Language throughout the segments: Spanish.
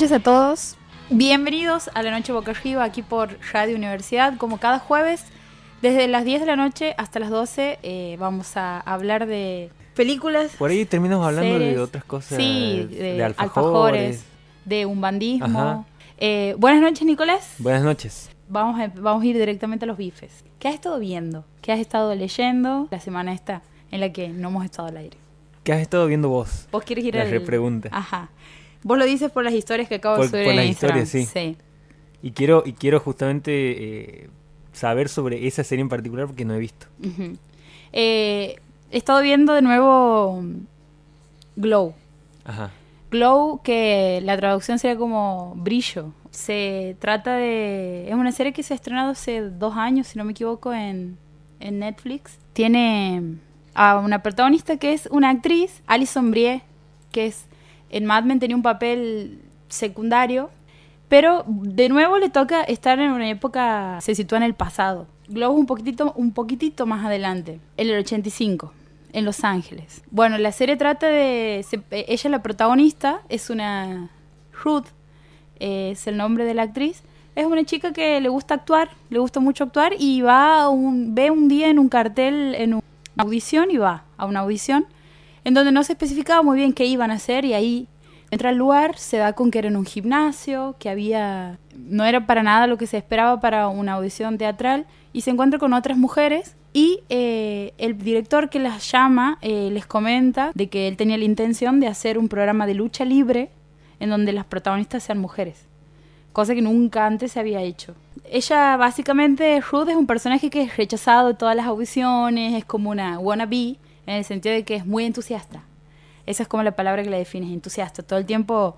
Buenas noches a todos. Bienvenidos a la Noche Boca Arriba aquí por Radio Universidad. Como cada jueves, desde las 10 de la noche hasta las 12, eh, vamos a hablar de películas. Por ahí terminamos hablando series. de otras cosas. Sí, de, de alfajores. alfajores. de un bandismo. Ajá. Eh, buenas noches, Nicolás. Buenas noches. Vamos a, vamos a ir directamente a los bifes. ¿Qué has estado viendo? ¿Qué has estado leyendo la semana esta en la que no hemos estado al aire? ¿Qué has estado viendo vos? ¿Vos quieres ir La al...? repregunta. Ajá. Vos lo dices por las historias que acabo de Por- subir por en las Instagram. historias, sí. Y quiero, y quiero justamente eh, saber sobre esa serie en particular porque no he visto. Eh, he estado viendo de nuevo mm, Glow. Ajá. Glow, que la traducción sería como brillo. Se trata de... Es una serie que se ha estrenado hace dos años, si no me equivoco, en, en Netflix. Tiene a una protagonista que es una actriz, Alison Brie, que es en Mad Men tenía un papel secundario, pero de nuevo le toca estar en una época, se sitúa en el pasado. Glow es un poquitito, un poquitito más adelante, en el 85, en Los Ángeles. Bueno, la serie trata de, se- ella la protagonista, es una Ruth, eh, es el nombre de la actriz. Es una chica que le gusta actuar, le gusta mucho actuar y va a un, ve un día en un cartel, en una audición y va a una audición en donde no se especificaba muy bien qué iban a hacer y ahí entra al lugar, se da con que era en un gimnasio, que había no era para nada lo que se esperaba para una audición teatral y se encuentra con otras mujeres y eh, el director que las llama eh, les comenta de que él tenía la intención de hacer un programa de lucha libre en donde las protagonistas sean mujeres cosa que nunca antes se había hecho. Ella, básicamente, Ruth es un personaje que es rechazado de todas las audiciones, es como una wannabe, en el sentido de que es muy entusiasta. Esa es como la palabra que la define, es entusiasta. Todo el tiempo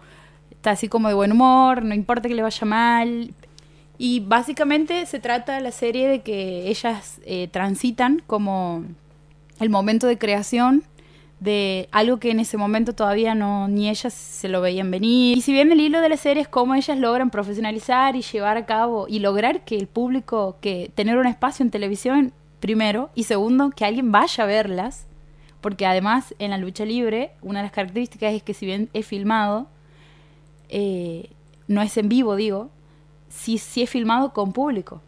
está así como de buen humor, no importa que le vaya mal. Y básicamente se trata la serie de que ellas eh, transitan como el momento de creación de algo que en ese momento todavía no ni ellas se lo veían venir. Y si bien el hilo de la serie es cómo ellas logran profesionalizar y llevar a cabo y lograr que el público, que tener un espacio en televisión, primero, y segundo, que alguien vaya a verlas, porque además en la lucha libre, una de las características es que si bien es filmado, eh, no es en vivo, digo, sí, sí es filmado con público,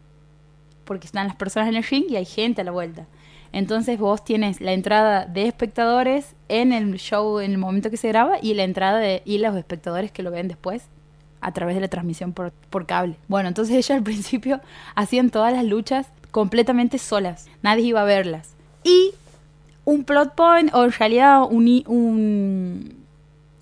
porque están las personas en el ring y hay gente a la vuelta. Entonces vos tienes la entrada de espectadores en el show en el momento que se graba y la entrada de y los espectadores que lo ven después a través de la transmisión por, por cable. Bueno, entonces ellas al principio hacían todas las luchas completamente solas. Nadie iba a verlas. Y un plot point, o en realidad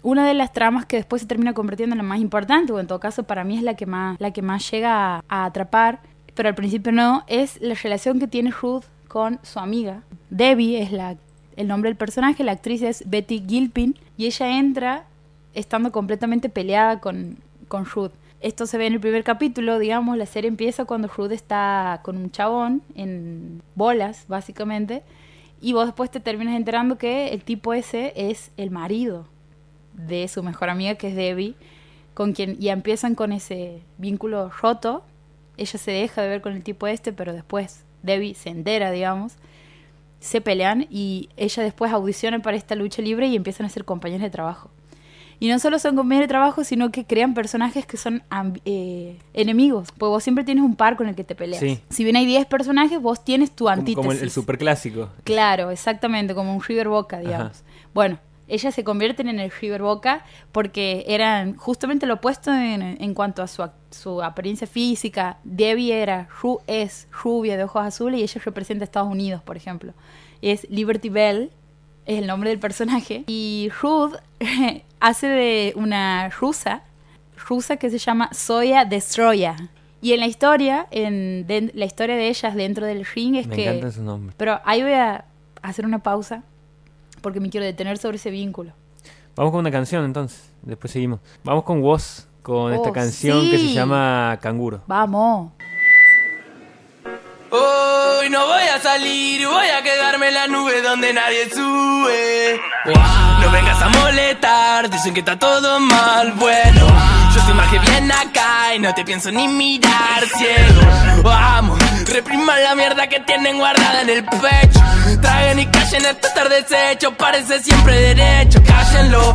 una de las tramas que después se termina convirtiendo en la más importante, o en todo caso para mí es la que más, la que más llega a, a atrapar, pero al principio no, es la relación que tiene Ruth con su amiga. Debbie es la, el nombre del personaje, la actriz es Betty Gilpin, y ella entra estando completamente peleada con, con Ruth. Esto se ve en el primer capítulo, digamos, la serie empieza cuando Ruth está con un chabón en bolas, básicamente, y vos después te terminas enterando que el tipo ese es el marido de su mejor amiga, que es Debbie, con quien ya empiezan con ese vínculo roto. Ella se deja de ver con el tipo este, pero después Debbie se entera, digamos. Se pelean y ella después audiciona para esta lucha libre y empiezan a ser compañeros de trabajo. Y no solo son compañeros de trabajo, sino que crean personajes que son eh, enemigos. Pues vos siempre tienes un par con el que te peleas. Sí. Si bien hay 10 personajes, vos tienes tu antítesis. como el, el superclásico. Claro, exactamente, como un River Boca, digamos. Ajá. Bueno, ellas se convierten en el River Boca porque eran justamente lo opuesto en, en cuanto a su, su apariencia física. Debbie era, ru- es rubia de ojos azules y ella representa a Estados Unidos, por ejemplo. Es Liberty Bell, es el nombre del personaje. Y Ruth hace de una rusa, rusa que se llama Soya Destroya. Y en la historia, en de- la historia de ellas dentro del ring es Me que... encantan sus nombres. Pero ahí voy a hacer una pausa porque me quiero detener sobre ese vínculo. Vamos con una canción entonces. Después seguimos. Vamos con Woz, con esta canción que se llama Canguro. Vamos. Hoy no voy a salir, voy a quedarme en la nube donde nadie sube. No vengas a molestar, dicen que está todo mal. Bueno, yo estoy más que bien acá y no te pienso ni mirar ciego. Vamos, repriman la mierda que tienen guardada en el pecho. Traguen y callen esto estar deshecho, parece siempre derecho. Cállenlo,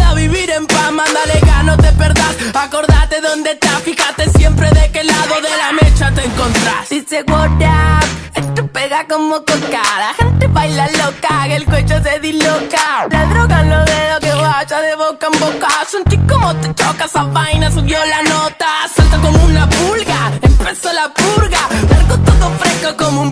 en paz. Mándale no te perdás. Acordate dónde estás, fíjate siempre de qué lado de la mecha te encontrás. Dice what up, esto pega como coca. La gente baila loca, que el cuello se disloca. La droga en los dedos que vaya de boca en boca. Sentí como te choca esa vaina, subió la nota. Salta como una pulga, empezó la purga. Largo todo fresco como un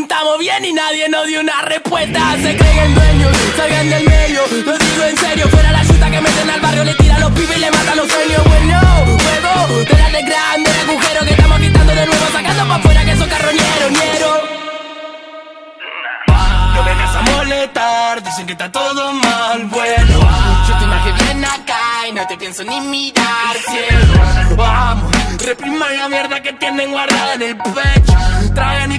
preguntamos bien y nadie nos dio una respuesta. Se creen dueños, salgan del medio. Lo digo en serio, fuera la chuta que meten al barrio, le tira a los pibes y le matan los sueños. Bueno, juego, te de grande el agujero que estamos quitando de nuevo, sacando pa' afuera que son carroñeros, ñero. No vengas a molestar, dicen que está todo mal, bueno Yo te imaginé bien acá y no te pienso ni mirar, cielo Vamos, repriman la mierda que tienen guardada en el pecho Traen y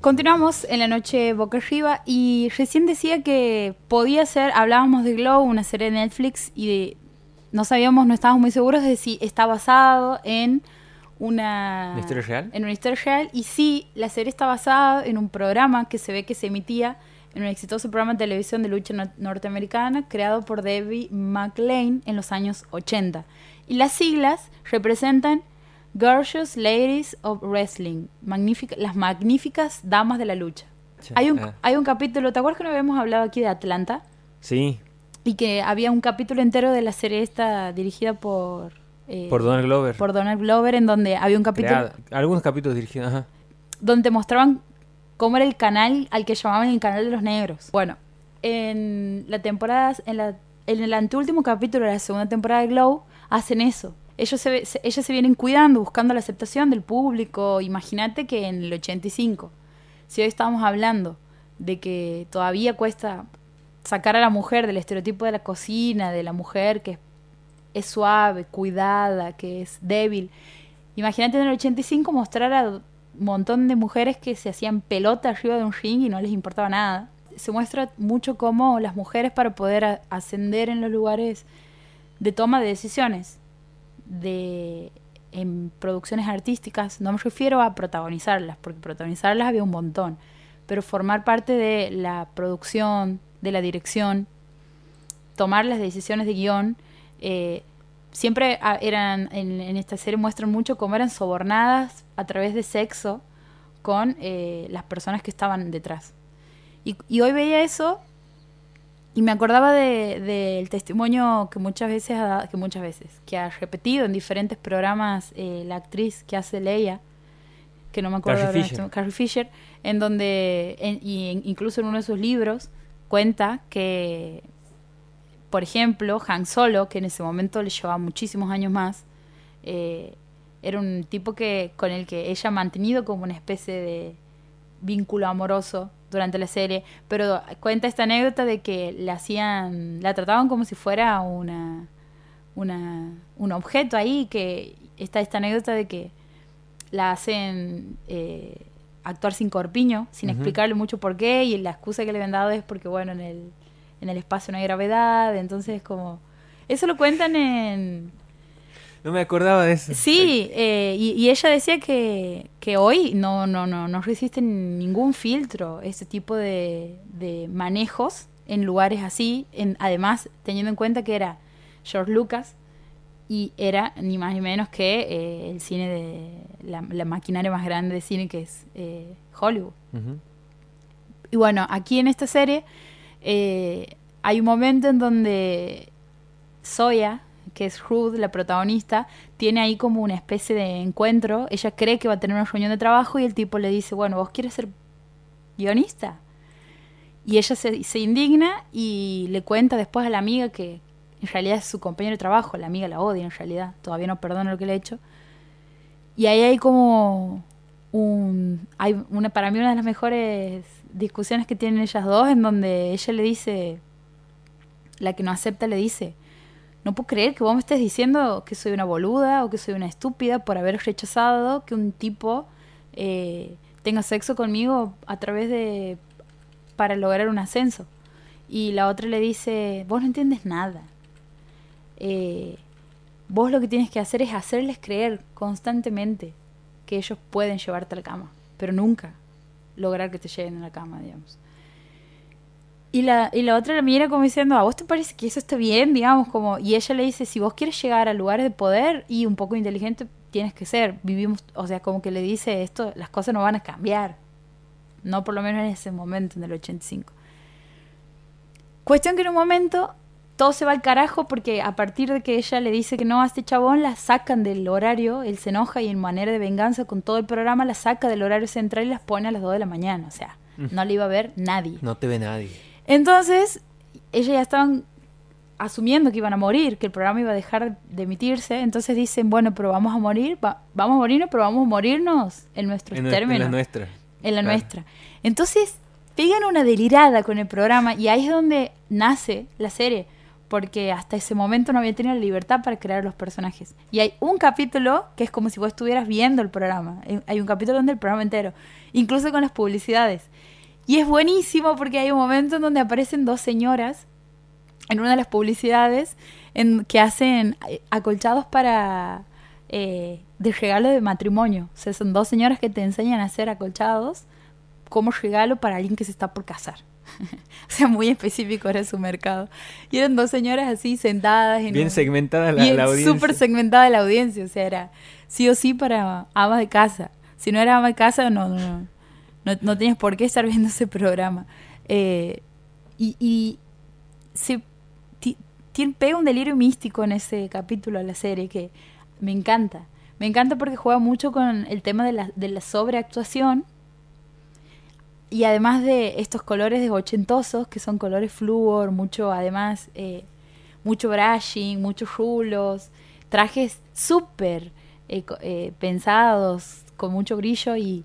Continuamos en la noche boca arriba y recién decía que podía ser, hablábamos de Glow, una serie de Netflix y de, no sabíamos, no estábamos muy seguros de si está basado en una, ¿Una historia real? En una historia real y sí, la serie está basada en un programa que se ve que se emitía en un exitoso programa de televisión de lucha no- norteamericana creado por Debbie McLean en los años 80. Y las siglas representan Gorgeous Ladies of Wrestling, magnífica- las magníficas damas de la lucha. Sí, Hay un, ah. hay un capítulo, ¿te acuerdas que no habíamos hablado aquí de Atlanta? Sí, Y que había un capítulo entero de la serie esta dirigida por... eh, por Donald Glover. por Donald Glover, en donde había un capítulo Algunos capítulos dirigidos, ajá. donde te mostraban cómo era el canal al que llamaban el canal de los negros. Bueno, en la temporada, en, la, en el anteúltimo capítulo de la segunda temporada de Glow, hacen eso. Ellos se, se- ellas se vienen cuidando, buscando la aceptación del público. Imagínate que en el 85, si hoy estamos hablando de que todavía cuesta sacar a la mujer del estereotipo de la cocina, de la mujer que es, es suave, cuidada, que es débil. Imagínate en el 85 mostrar a un montón de mujeres que se hacían pelota arriba de un ring y no les importaba nada. Se muestra mucho cómo las mujeres para poder ascender en los lugares de toma de decisiones, de en producciones artísticas, no me refiero a protagonizarlas, porque protagonizarlas había un montón, pero formar parte de la producción, de la dirección, tomar las decisiones de guion, eh, siempre eran, en, esta serie muestran mucho cómo eran sobornadas a través de sexo con eh, las personas que estaban detrás. Y hoy veía eso y me acordaba de- del testimonio que muchas veces ha dado- que muchas veces, que ha repetido en diferentes programas eh, la actriz que hace Leia, que no me acuerdo Carrie en Fisher. este- Carrie Fisher, en donde, en- y en- incluso en uno de sus libros, cuenta que por ejemplo, Han Solo, que en ese momento le llevaba muchísimos años más, eh, era un tipo que con el que ella ha mantenido como una especie de vínculo amoroso durante la serie, pero cuenta esta anécdota de que la hacían, la trataban como si fuera una, una un objeto ahí, que está esta anécdota de que la hacen eh, actuar sin corpiño, sin explicarle mucho por qué, y la excusa que le habían dado es porque, bueno, en el, en el espacio no hay gravedad, entonces como... Eso lo cuentan en... No me acordaba de eso. Sí, eh, y, y ella decía que, que hoy no, no, no, no resisten ningún filtro ese tipo de, de manejos en lugares así, en, además teniendo en cuenta que era George Lucas y era ni más ni menos que eh, el cine de la, la maquinaria más grande de cine que es eh, Hollywood. Y bueno, aquí en esta serie eh, hay un momento en donde Soya, que es Ruth, la protagonista, tiene ahí como una especie de encuentro. Ella cree que va a tener una reunión de trabajo y el tipo le dice, bueno, ¿vos quieres ser guionista? Y ella se, se indigna y le cuenta después a la amiga que en realidad es su compañero de trabajo, la amiga la odia en realidad, todavía no perdona lo que le ha hecho. Y ahí hay como un hay una para mí una de las mejores discusiones que tienen ellas dos en donde ella le dice la que no acepta le dice no puedo creer que vos me estés diciendo que soy una boluda o que soy una estúpida por haber rechazado que un tipo eh, tenga sexo conmigo a través de para lograr un ascenso y la otra le dice vos no entiendes nada Eh, vos lo que tienes que hacer es hacerles creer constantemente que ellos pueden llevarte a la cama, pero nunca lograr que te lleven a la cama, digamos. Y la, y la otra la mira como diciendo, ¿a vos te parece que eso está bien? Digamos, como, y ella le dice, si vos quieres llegar a lugares de poder y un poco inteligente, tienes que ser. Vivimos, o sea, como que le dice esto, las cosas no van a cambiar. No por lo menos en ese momento, en el 85. Cuestión que en un momento todo se va al carajo porque a partir de que ella le dice que no a este chabón, la sacan del horario, él se enoja y en manera de venganza con todo el programa la saca del horario central y las pone a las 2 de la mañana. O sea, no le iba a ver nadie. No te ve nadie. Entonces, ellas ya estaban asumiendo que iban a morir, que el programa iba a dejar de emitirse. Entonces dicen, bueno, pero vamos a morir, va- vamos a morirnos, pero vamos a morirnos en nuestros En, nuestra- en términos la nuestra. en la Claro. nuestra. Entonces, pegan una delirada con el programa y ahí es donde nace la serie, porque hasta ese momento no había tenido la libertad para crear los personajes. Y hay un capítulo que es como si vos estuvieras viendo el programa. Hay- Hay un capítulo donde el programa entero, incluso con las publicidades. Y es buenísimo porque hay un momento en donde aparecen dos señoras en una de las publicidades en que hacen eh, acolchados para eh, de regalo de matrimonio. O sea, son dos señoras que te enseñan a hacer acolchados como regalo para alguien que se está por casar. o sea, muy específico era su mercado. Y eran dos señoras así sentadas en Bien un- segmentada la, bien la audiencia. súper segmentada la audiencia. O sea, era sí o sí para amas de casa. Si no era ama de casa, no, no, no, no, no por qué estar viendo ese programa. Eh, y, se ti- tiene, pega un delirio místico en ese capítulo de la serie que me encanta. Me encanta porque juega mucho con el tema de la, de la sobreactuación y además de estos colores de ochentosos, que son colores flúor, mucho, además, eh, mucho brushing, muchos rulos, trajes súper eh, pensados, con mucho brillo y,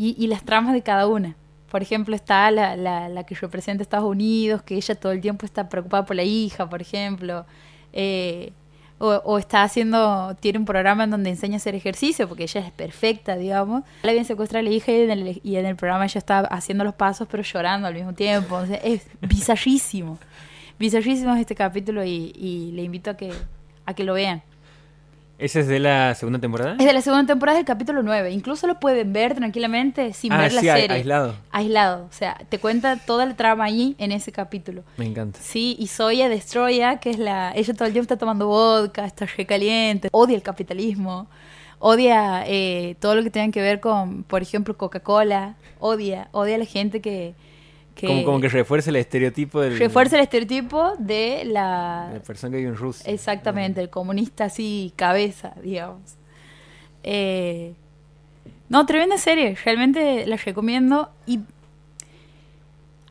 y, y las tramas de cada una. Por ejemplo, está la, la, la que representa a Estados Unidos, que ella todo el tiempo está preocupada por la hija, por ejemplo. Eh, o, o está haciendo, tiene un programa en donde enseña a hacer ejercicio, porque ella es perfecta, digamos. Le habían secuestrado a la hija y en, el, programa ella está haciendo los pasos, pero llorando al mismo tiempo. O sea, es bizarrísimo. Bizarrísimo es este capítulo y, y le invito a que, a que lo vean. ¿Ese es de la segunda temporada? Es de la segunda temporada del capítulo 9. Incluso lo pueden ver tranquilamente sin Ah, ver la sí, serie. aislado. Aislado. O sea, te cuenta toda la trama ahí en ese capítulo. Me encanta. Sí, y Soya Destroya, que es la. Ella todo el tiempo está tomando vodka, está recaliente, odia el capitalismo, odia eh, todo lo que tenga que ver con, por ejemplo, Coca-Cola, odia, odia a la gente que. Que Como, como que refuerza el estereotipo del, refuerza el estereotipo de la. de la persona que vive en Rusia. Exactamente, el comunista así, cabeza, digamos. Eh, no, tremenda serie, realmente la recomiendo. Y,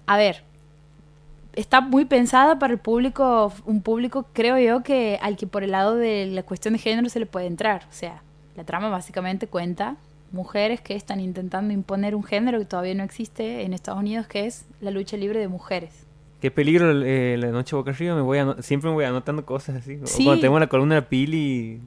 a ver, está muy pensada para el público, un público creo yo que al que por el lado de la cuestión de género se le puede entrar. O sea, la trama básicamente cuenta mujeres que están intentando imponer un género que todavía no existe en Estados Unidos, que es la lucha libre de mujeres. Qué peligro eh, la noche boca arriba, me voy siempre me voy anotando cosas así. O Sí. Cuando tengo la columna de Pili...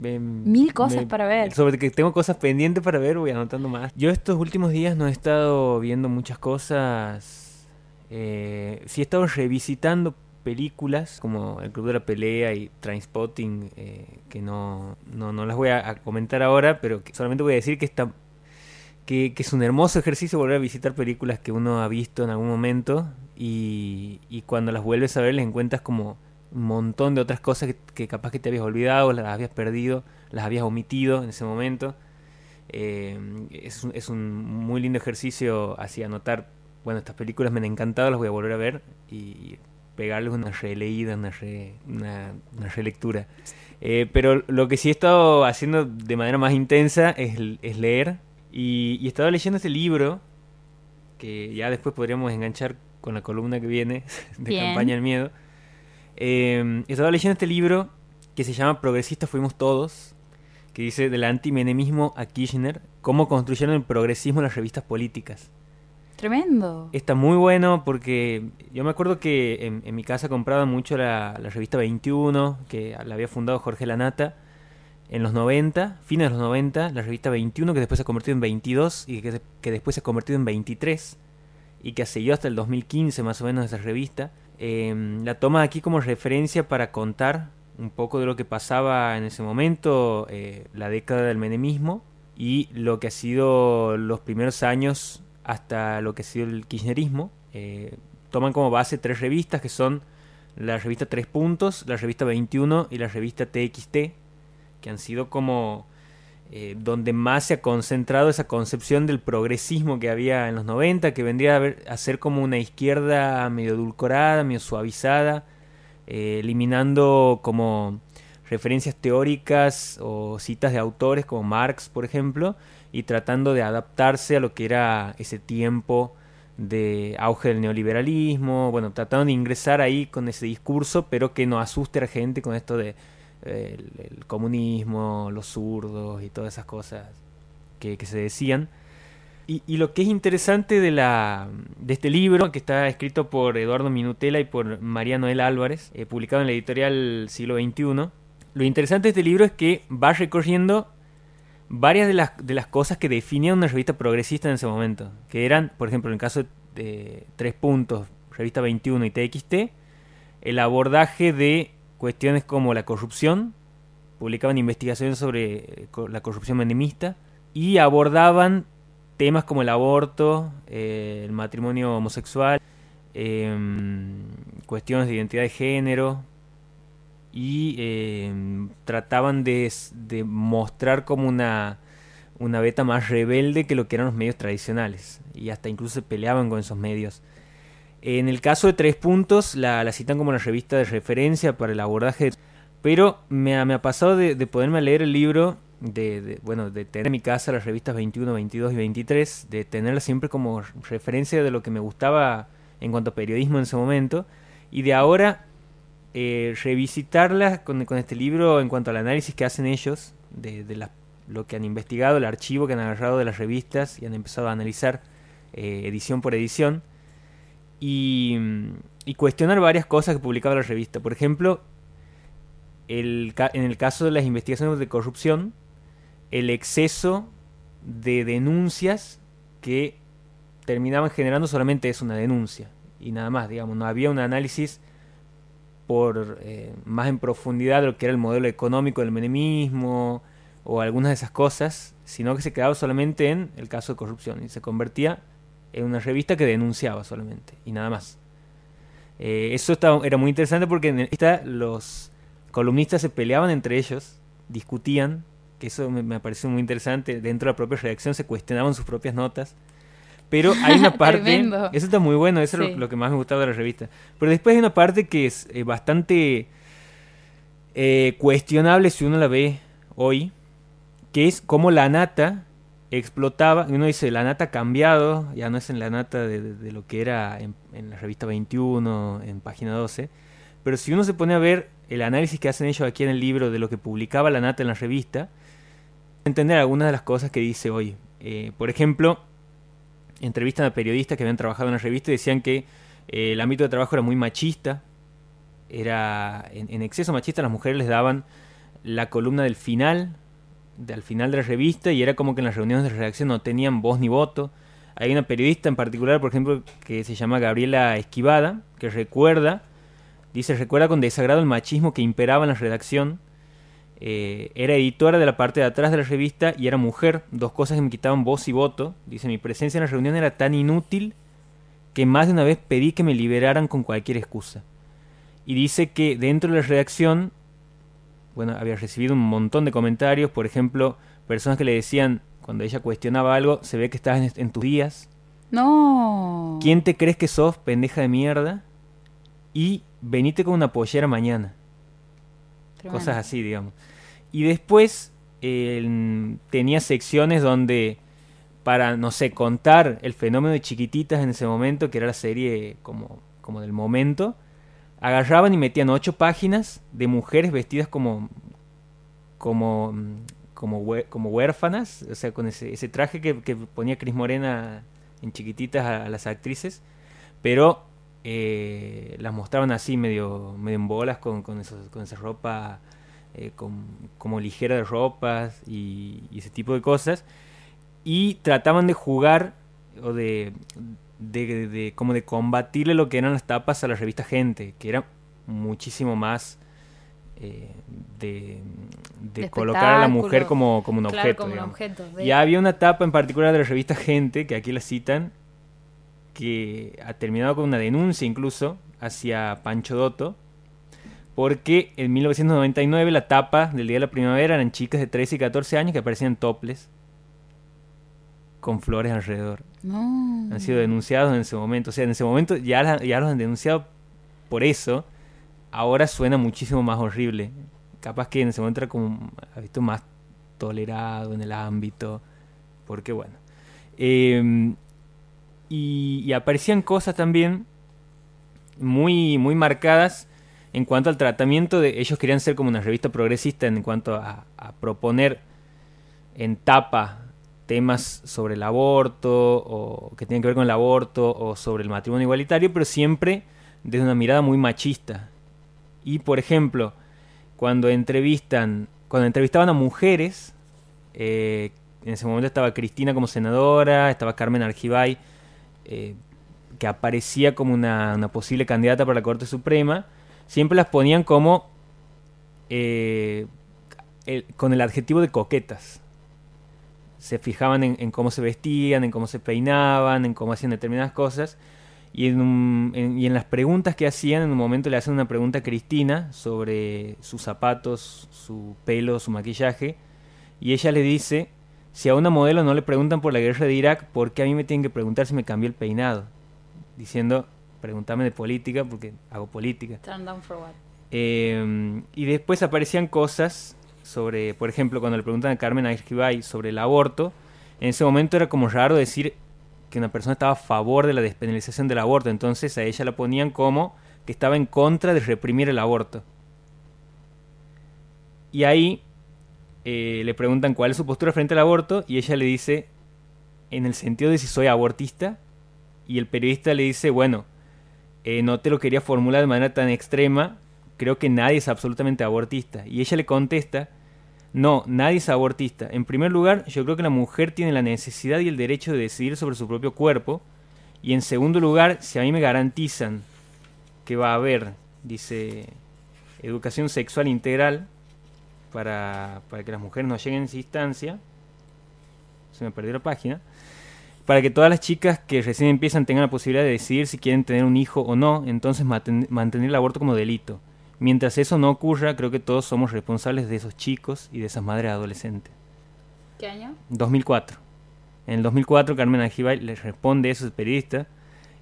me- Mil cosas para ver. Sobre que tengo cosas pendientes para ver, voy anotando más. Yo estos últimos días no he estado viendo muchas cosas. Eh, sí he estado revisitando películas como El Club de la Pelea y Trainspotting, eh, que no, no, no las voy a, comentar ahora, pero que solamente voy a decir que está que, es un hermoso ejercicio volver a visitar películas que uno ha visto en algún momento y, y cuando las vuelves a ver les encuentras como un montón de otras cosas que, que capaz que te habías olvidado, las habías perdido, las habías omitido en ese momento. Eh, es, un, es un muy lindo ejercicio así anotar, bueno, estas películas me han encantado, las voy a volver a ver y pegarles una releída, una, re- una, una relectura. Eh, pero lo que sí he estado haciendo de manera más intensa es, es leer. Y, y he estado leyendo este libro, que ya después podríamos enganchar con la columna que viene de Bien. Campaña del Miedo. Eh, he estado leyendo este libro que se llama Progresistas Fuimos Todos, que dice del antimenemismo a Kirchner, cómo construyeron el progresismo en las revistas políticas. Tremendo. Está muy bueno porque yo me acuerdo que en, mi casa compraba mucho la, revista 21, que la había fundado Jorge Lanata en los 90, fines de los 90, la revista 21 que después se ha convertido en 22 y que, que después se ha convertido en 23 y que siguió hasta el 2015 más o menos esa revista. Eh, la toma aquí como referencia para contar un poco de lo que pasaba en ese momento, eh, la década del menemismo y lo que ha sido los primeros años hasta lo que ha sido el kirchnerismo. Eh, toman como base tres revistas que son la revista Tres Puntos, la revista 21 y la revista TXT, que han sido como eh, donde más se ha concentrado esa concepción del progresismo que había en los 90, que vendría a, ver- a ser como una izquierda medio edulcorada, medio suavizada, eh, eliminando como referencias teóricas o citas de autores como Marx, por ejemplo, y tratando de adaptarse a lo que era ese tiempo de auge del neoliberalismo, bueno, tratando de ingresar ahí con ese discurso, pero que no asuste a la gente con esto de eh, el, comunismo, los zurdos y todas esas cosas que, que se decían. Y, y lo que es interesante de, la, de este libro, que está escrito por Eduardo Minutela y por María Noel Álvarez, eh, publicado en la editorial Siglo XXI, lo interesante de este libro es que va recorriendo varias de las, de las cosas que definían una revista progresista en ese momento, que eran, por ejemplo, en el caso de Tres Puntos, revista 21 y TXT, el abordaje de cuestiones como la corrupción, publicaban investigaciones sobre eh, la corrupción menemista, y abordaban temas como el aborto, eh, el matrimonio homosexual, em, cuestiones de identidad de género, y em, trataban de, de mostrar como una, una beta más rebelde que lo que eran los medios tradicionales, y hasta incluso se peleaban con esos medios. En el caso de Tres Puntos, la, citan como la revista de referencia para el abordaje. Pero me ha, pasado de, de poderme leer el libro, de, de- bueno, de tener en mi casa las revistas 21, 22 y 23, de tenerlas siempre como referencia de lo que me gustaba en cuanto a periodismo en ese momento, y de ahora eh, revisitarlas con, este libro en cuanto al análisis que hacen ellos, de, lo que han investigado, el archivo que han agarrado de las revistas y han empezado a analizar eh, edición por edición y, cuestionar varias cosas que publicaba la revista. Por ejemplo, en el caso de las investigaciones de corrupción, el exceso de denuncias que terminaban generando solamente es una denuncia y nada más, digamos, no había un análisis por eh, más en profundidad lo que era el modelo económico del menemismo o algunas de esas cosas, sino que se quedaba solamente en el caso de corrupción y se convertía en una revista que denunciaba solamente y nada más. Eh, eso estaba- era muy interesante porque en esta los columnistas se peleaban entre ellos, discutían, que eso me, me pareció muy interesante, dentro de la propia redacción se cuestionaban sus propias notas. Pero hay una parte, eso está muy bueno, eso es lo, lo que más me gustaba de la revista. Pero después hay una parte que es eh, bastante eh, cuestionable si uno la ve hoy, que es cómo la nata explotaba, uno dice, la nata ha cambiado, ya no es en la nata de, de- de lo que era en, en la revista 21, en página 12, pero si uno se pone a ver el análisis que hacen ellos aquí en el libro de lo que publicaba la nata en la revista, entender algunas de las cosas que dice hoy. Eh, por ejemplo, entrevistan a periodistas que habían trabajado en la revista y decían que eh, el ámbito de trabajo era muy machista, era en, en exceso machista, las mujeres les daban la columna del final, de- al final de la revista, y era como que en las reuniones de redacción no tenían voz ni voto. Hay una periodista en particular, por ejemplo, que se llama Gabriela Esquivada, que recuerda, dice, recuerda con desagrado el machismo que imperaba en la redacción. Eh, era editora de la parte de atrás de la revista y era mujer, dos cosas que me quitaban voz y voto. Dice, mi presencia en la reunión era tan inútil que más de una vez pedí que me liberaran con cualquier excusa. Y dice que dentro de la redacción, bueno, había recibido un montón de comentarios, por ejemplo, personas que le decían, cuando ella cuestionaba algo, se ve que estás en, en tus días. No. ¿Quién te crees que sos, pendeja de mierda? Y venite con una pollera mañana. Tremendo. Cosas así, digamos. Y después eh, tenía secciones donde, para, no sé, contar el fenómeno de chiquititas en ese momento, que era la serie como, como del momento, agarraban y metían ocho páginas de mujeres vestidas como como como, como huérfanas, o sea, con ese, ese traje que, que ponía Cris Morena en chiquititas a, a las actrices, pero eh, las mostraban así medio, medio en bolas con, con, esos- con esa ropa eh, como ligera de ropas y, y ese tipo de cosas y trataban de jugar o de, de, de- de- como de combatirle lo que eran las tapas a la revista Gente, que era muchísimo más eh, de, colocar a la mujer como, como un Claro, objeto. como un digamos. objeto. de- Y había una tapa en particular de la revista Gente, que aquí la citan, que ha terminado con una denuncia incluso hacia Pancho Dotto, porque en 1999 la tapa del Día de la Primavera eran chicas de 13 y 14 años que aparecían toples con flores alrededor. No. Han sido denunciados en ese momento. O sea, en ese momento ya, la- ya los han denunciado por eso. Ahora suena muchísimo más horrible. Capaz que en ese momento era como ha visto más tolerado en el ámbito. Porque bueno. Eh, y, y aparecían cosas también muy, muy marcadas en cuanto al tratamiento de... Ellos querían ser como una revista progresista en cuanto a, proponer en tapa temas sobre el aborto o que tienen que ver con el aborto o sobre el matrimonio igualitario, pero siempre desde una mirada muy machista. Y por ejemplo, cuando entrevistan, cuando entrevistaban a mujeres, eh, en ese momento estaba Cristina como senadora, estaba Carmen Argibay, eh, que aparecía como una posible candidata para la Corte Suprema, siempre las ponían como eh, con el adjetivo de coquetas se fijaban en, cómo se vestían, en cómo se peinaban, en cómo hacían determinadas cosas. Y en- y en las preguntas que hacían, en un momento le hacen una pregunta a Cristina sobre sus zapatos, su pelo, su maquillaje. Y ella le dice, si a una modelo no le preguntan por la guerra de Irak, ¿por qué a mí me tienen que preguntar si me cambió el peinado? Diciendo, pregúntame de política porque hago política. Turn down for what? Eh, y después aparecían cosas sobre, por ejemplo, cuando le preguntan a Carmen Argibay sobre el aborto, en ese momento era como raro decir que una persona estaba a favor de la despenalización del aborto, entonces a ella la ponían como que estaba en contra de reprimir el aborto. Y ahí eh, le preguntan cuál es su postura frente al aborto y ella le dice en el sentido de si soy abortista y el periodista le dice, bueno, eh, no te lo quería formular de manera tan extrema, creo que nadie es absolutamente abortista. Y ella le contesta, no, nadie es abortista. En primer lugar, yo creo que la mujer tiene la necesidad y el derecho de decidir sobre su propio cuerpo. Y en segundo lugar, si a mí me garantizan que va a haber, dice, educación sexual integral para, para que las mujeres no lleguen a esa instancia, se me perdió la página, para que todas las chicas que recién empiezan tengan la posibilidad de decidir si quieren tener un hijo o no, entonces mantener el aborto como delito. Mientras eso no ocurra, creo que todos somos responsables de esos chicos y de esas madres adolescentes. ¿Qué año? 2004. En el 2004 Carmen Ajibay le responde eso al periodista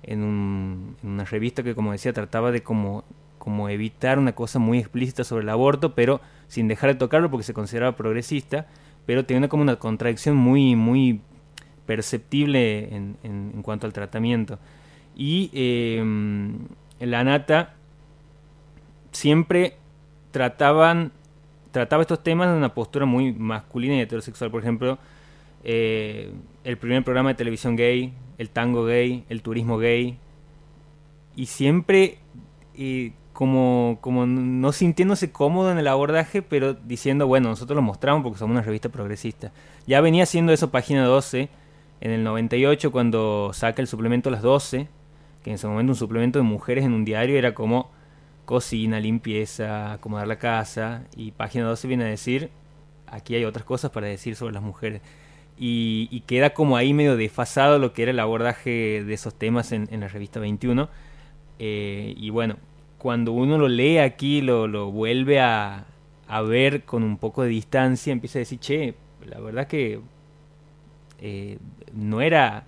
en, un- en una revista que como decía trataba de como, como evitar una cosa muy explícita sobre el aborto, pero sin dejar de tocarlo porque se consideraba progresista. pero tenía como una contradicción muy, muy perceptible en, en, cuanto al tratamiento. Y em, la nata siempre trataban, trataba estos temas de una postura muy masculina y heterosexual. Por ejemplo, eh, el primer programa de televisión gay, el tango gay, el turismo gay. Y siempre eh, como, como no sintiéndose cómodo en el abordaje, pero diciendo, bueno, nosotros lo mostramos porque somos una revista progresista. Ya venía haciendo eso página 12 en el 98 cuando saca el suplemento Las 12, que en ese momento un suplemento de mujeres en un diario era como cocina, limpieza, acomodar la casa, y página 12 viene a decir, aquí hay otras cosas para decir sobre las mujeres. Y, queda como ahí medio desfasado lo que era el abordaje de esos temas en, la revista 21. Eh, y bueno, cuando uno lo lee aquí, lo, lo vuelve a, a, ver con un poco de distancia, empieza a decir, che, la verdad que eh, no era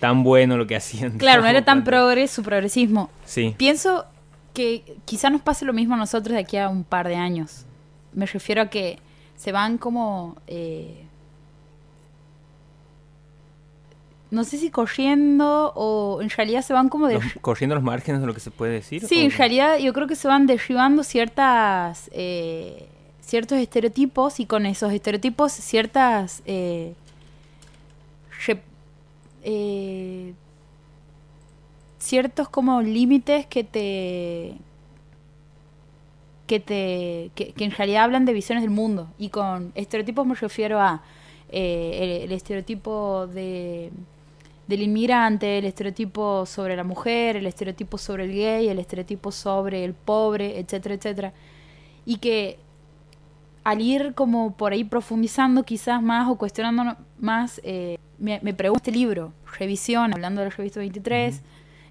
tan bueno lo que hacían. Claro, no era tan progres su progresismo. Sí. Pienso que quizá nos pase lo mismo a nosotros de aquí a un par de años. Me refiero a que se van como... Eh, no sé si corriendo o en realidad se van como de... corriendo los márgenes de lo que se puede decir. Sí, en realidad yo creo que se van derribando ciertas... Eh, ciertos estereotipos y con esos estereotipos ciertas eh, eh, ciertos como límites que te que te que, en realidad hablan de visiones del mundo y con estereotipos me refiero a eh, el, estereotipo de del inmigrante, el estereotipo sobre la mujer, el estereotipo sobre el gay, el estereotipo sobre el pobre, etcétera, etcétera. Y que al ir como por ahí profundizando quizás más o cuestionando más, eh, me, me pregunto este libro, Revisión, hablando del revista 23,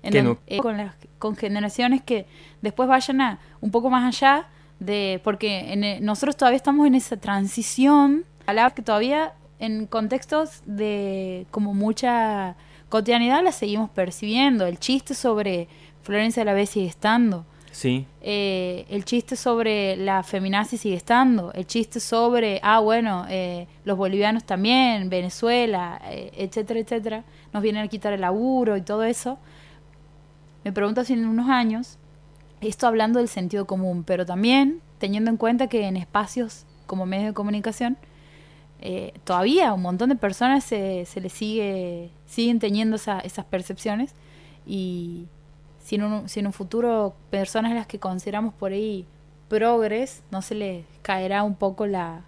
en eh, con, las, con generaciones que después vayan a un poco más allá de, porque en, eh, nosotros todavía estamos en esa transición, palabras que todavía en contextos de como mucha cotidianidad la seguimos percibiendo, el chiste sobre Florencia de la vez sigue estando, Sí. Eh, el chiste sobre la feminazi sigue estando. El chiste sobre, ah, bueno, eh, los bolivianos también, Venezuela, eh, etcétera, etcétera, nos vienen a quitar el laburo y todo eso. Me pregunto si en unos años, esto hablando del sentido común, pero también teniendo en cuenta que en espacios como medios de comunicación, todavía un montón de personas se, se les sigue, siguen teniendo esas percepciones y si en un, futuro personas a las que consideramos por ahí progres, no se les caerá un poco la...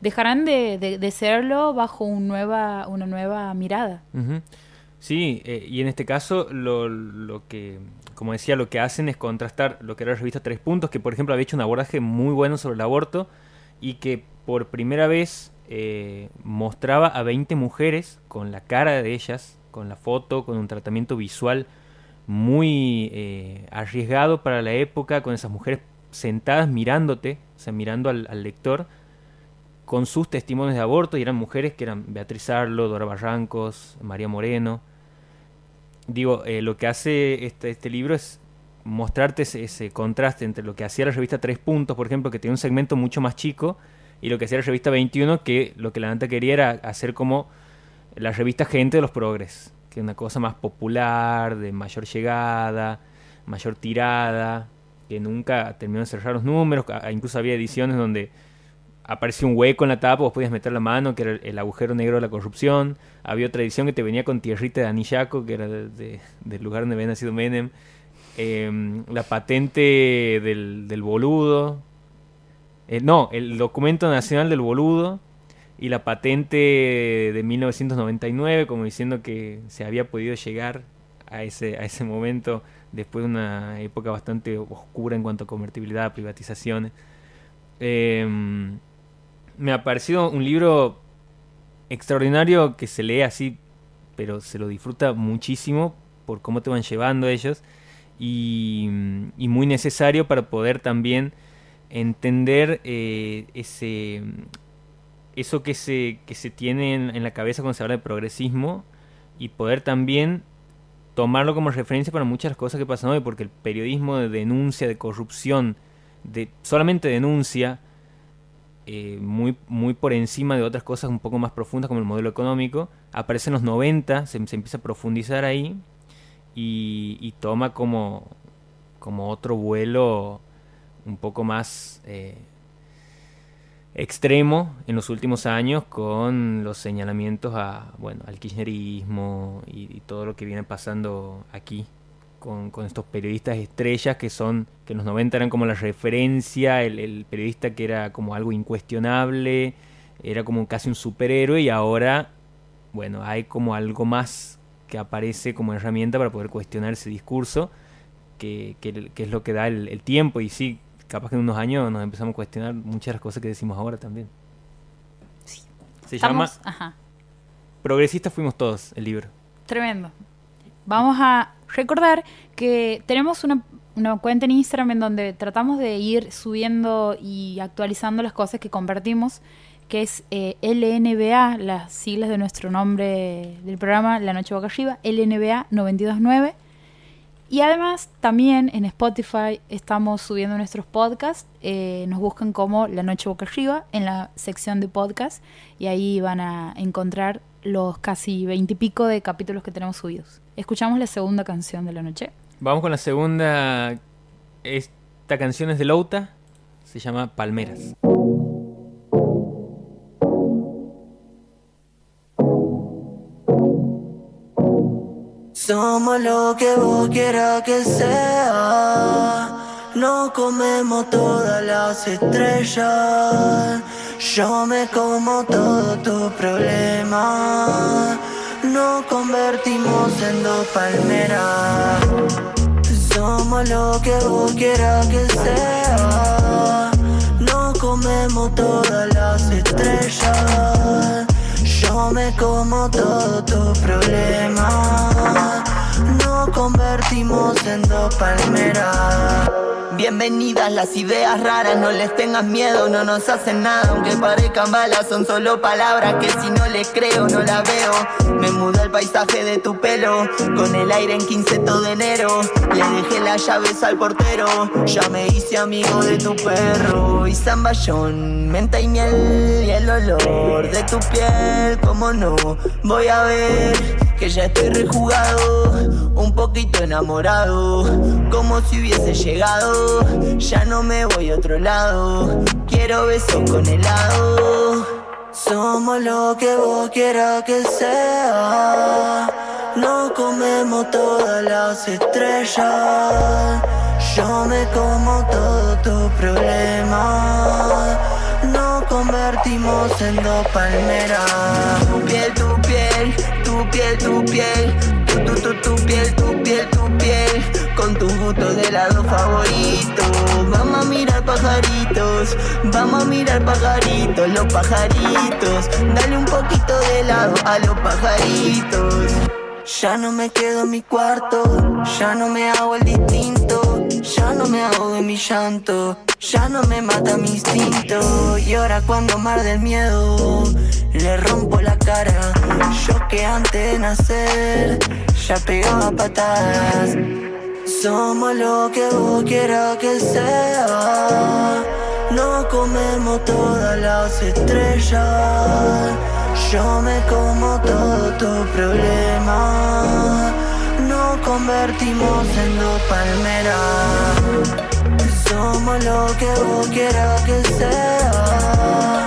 Dejarán de, de, serlo bajo un nueva, una nueva mirada. Sí, eh, y en este caso lo, lo que, como decía, lo que hacen es contrastar lo que era la revista Tres Puntos, que por ejemplo había hecho un abordaje muy bueno sobre el aborto y que por primera vez eh, mostraba a 20 mujeres con la cara de ellas, con la foto, con un tratamiento visual muy eh, arriesgado para la época, con esas mujeres sentadas mirándote, o sea, mirando al, lector, con sus testimonios de aborto, y eran mujeres que eran Beatriz Arlo, Dora Barrancos, María Moreno. Digo, eh, lo que hace este, este libro es mostrarte ese, contraste entre lo que hacía la revista Tres Puntos, por ejemplo, que tenía un segmento mucho más chico, y lo que hacía la revista 21, que lo que la Nanta quería era hacer como la revista Gente de los Progres que una cosa más popular, de mayor llegada, mayor tirada, que nunca terminó de cerrar los números, incluso había ediciones donde aparecía un hueco en la tapa, vos podías meter la mano, que era el, agujero negro de la corrupción, había otra edición que te venía con tierrita de Anillaco, que era del lugar donde había nacido Menem, em, la patente del, del boludo, eh, no, el documento nacional del boludo, y la patente de 1999, como diciendo que se había podido llegar a ese, a ese momento después de una época bastante oscura en cuanto a convertibilidad, privatizaciones. Em, me ha parecido un libro extraordinario que se lee así, pero se lo disfruta muchísimo por cómo te van llevando ellos y, y muy necesario para poder también entender eh, ese eso que se, que se tiene en, la cabeza cuando se habla de progresismo y poder también tomarlo como referencia para muchas de las cosas que pasan hoy, porque el periodismo de denuncia, de corrupción, de solamente denuncia, eh, muy, muy por encima de otras cosas un poco más profundas como el modelo económico. Aparece en los 90, se, se empieza a profundizar ahí y, y toma como, como otro vuelo un poco más eh, extremo en los últimos años con los señalamientos a bueno al kirchnerismo y, todo lo que viene pasando aquí con, con estos periodistas estrellas que son que en los 90 eran como la referencia el, periodista que era como algo incuestionable era como casi un superhéroe y ahora bueno hay como algo más que aparece como herramienta para poder cuestionar ese discurso que, que- es lo que da el tiempo y sí capaz que en unos años nos empezamos a cuestionar muchas de las cosas que decimos ahora también Sí. se llama Estamos, ajá, Progresistas fuimos todos, el libro. tremendo. Vamos a recordar que tenemos una, una cuenta en Instagram en donde tratamos de ir subiendo y actualizando las cosas que compartimos, que es eh, LNBA, las siglas de nuestro nombre del programa La Noche Boca Arriba, LNBA 929. Y además también en Spotify estamos subiendo nuestros podcasts. eh, nos buscan como La Noche Boca Arriba en la sección de podcast y ahí van a encontrar los casi veintipico de capítulos que tenemos subidos. Escuchamos la segunda canción de la noche. Vamos con la segunda. Esta canción es de Louta, se llama Palmeras. Somos lo que vos quieras que sea. No comemos todas las estrellas. Yo me como todo tu problema. Nos convertimos en dos palmeras. Somos lo que vos quieras que sea. No comemos todas las estrellas. Yo me como todo tu problema. Convertimos en dos palmeras. Bienvenidas las ideas raras, no les tengas miedo, no nos hacen nada, aunque parezcan balas, son solo palabras que si no les creo no la veo. Me mudó el paisaje de tu pelo, con el aire en 15 todo enero. Le dejé las llaves al portero, ya me hice amigo de tu perro. Y zamballón, menta y miel, y el olor de tu piel, como no, voy a ver que ya estoy rejugado, un poquito enamorado, como si hubiese llegado. Ya no me voy a otro lado, quiero besos con helado. Somos lo que vos quieras que sea. No comemos todas las estrellas. Yo me como todo tu problema. Nos convertimos en dos palmeras. Tu piel, tu piel, tu piel, tu piel. Tu, tu, tu, tu piel, tu piel, tu piel. Con tu gusto de helado favorito. Vamos a mirar pajaritos. Vamos a mirar pajaritos, los pajaritos. Dale un poquito de helado a los pajaritos. Ya no me quedo en mi cuarto, ya no me hago el distinto, ya no me hago de mi llanto, ya no me mata mi instinto. Y ahora cuando marde el miedo, le rompo la cara. Yo que antes de nacer, ya pegaba patadas. Somos lo que vos quieras que sea. No comemos todas las estrellas. Yo me como todo tu problema. Convertimos en dos palmeras. Somos lo que vos quieras que sea.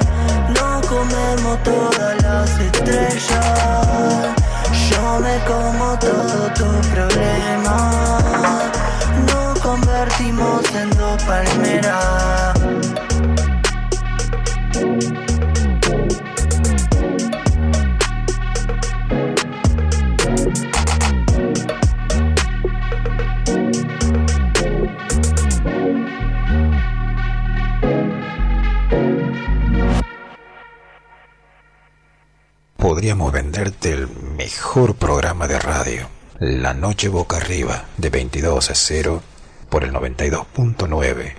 No comemos todas las estrellas. Yo me como todo tu problema. Nos convertimos en dos palmeras. Podríamos venderte el mejor programa de radio, La Noche Boca Arriba, de 22 a 0 por el 92.9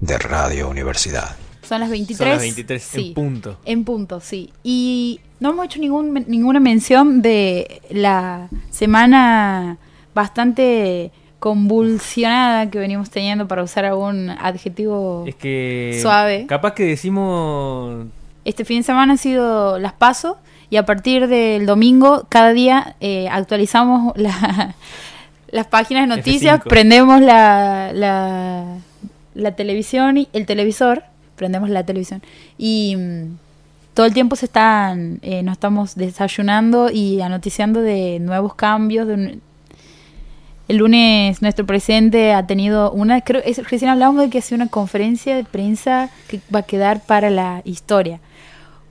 de Radio Universidad. Son las 23. Son las 23 sí, en punto. En punto, sí. Y no hemos hecho ningún, ninguna mención de la semana bastante convulsionada que venimos teniendo para usar algún adjetivo Es que. Suave. Capaz que decimos. Este fin de semana han sido las pasos y a partir del domingo cada día eh, actualizamos la- las páginas de noticias, F5. prendemos la, la, la televisión y el televisor, prendemos la televisión y mm, todo el tiempo se están, eh, nos estamos desayunando y anoticiando de nuevos cambios. de un- el lunes nuestro presidente ha tenido una, creo, es, recién hablábamos de que hace una conferencia de prensa que va a quedar para la historia.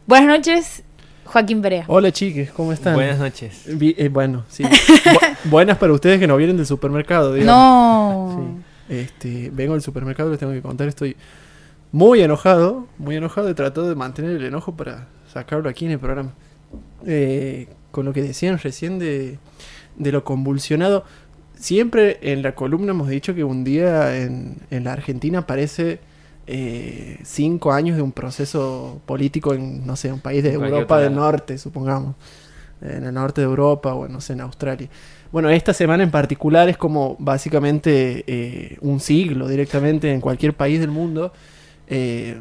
Buenas noches, Joaquín Perea. Hola chiques, ¿cómo están? Buenas noches. Vi- eh, bueno, sí. Bu- buenas para ustedes que no vienen del supermercado, digamos. No. Sí. Este, vengo del supermercado, les tengo que contar, estoy muy enojado, muy enojado y trato de mantener el enojo para sacarlo aquí en el programa. Eh, con lo que decían recién de, de lo convulsionado, siempre en la columna hemos dicho que un día en, en la Argentina parece eh, cinco años de un proceso político en, no sé, un país de En Europa del. Norte, supongamos. En el norte de Europa o no sé, en Australia. Bueno, esta semana en particular es como básicamente eh, un siglo directamente en cualquier país del mundo. Eh,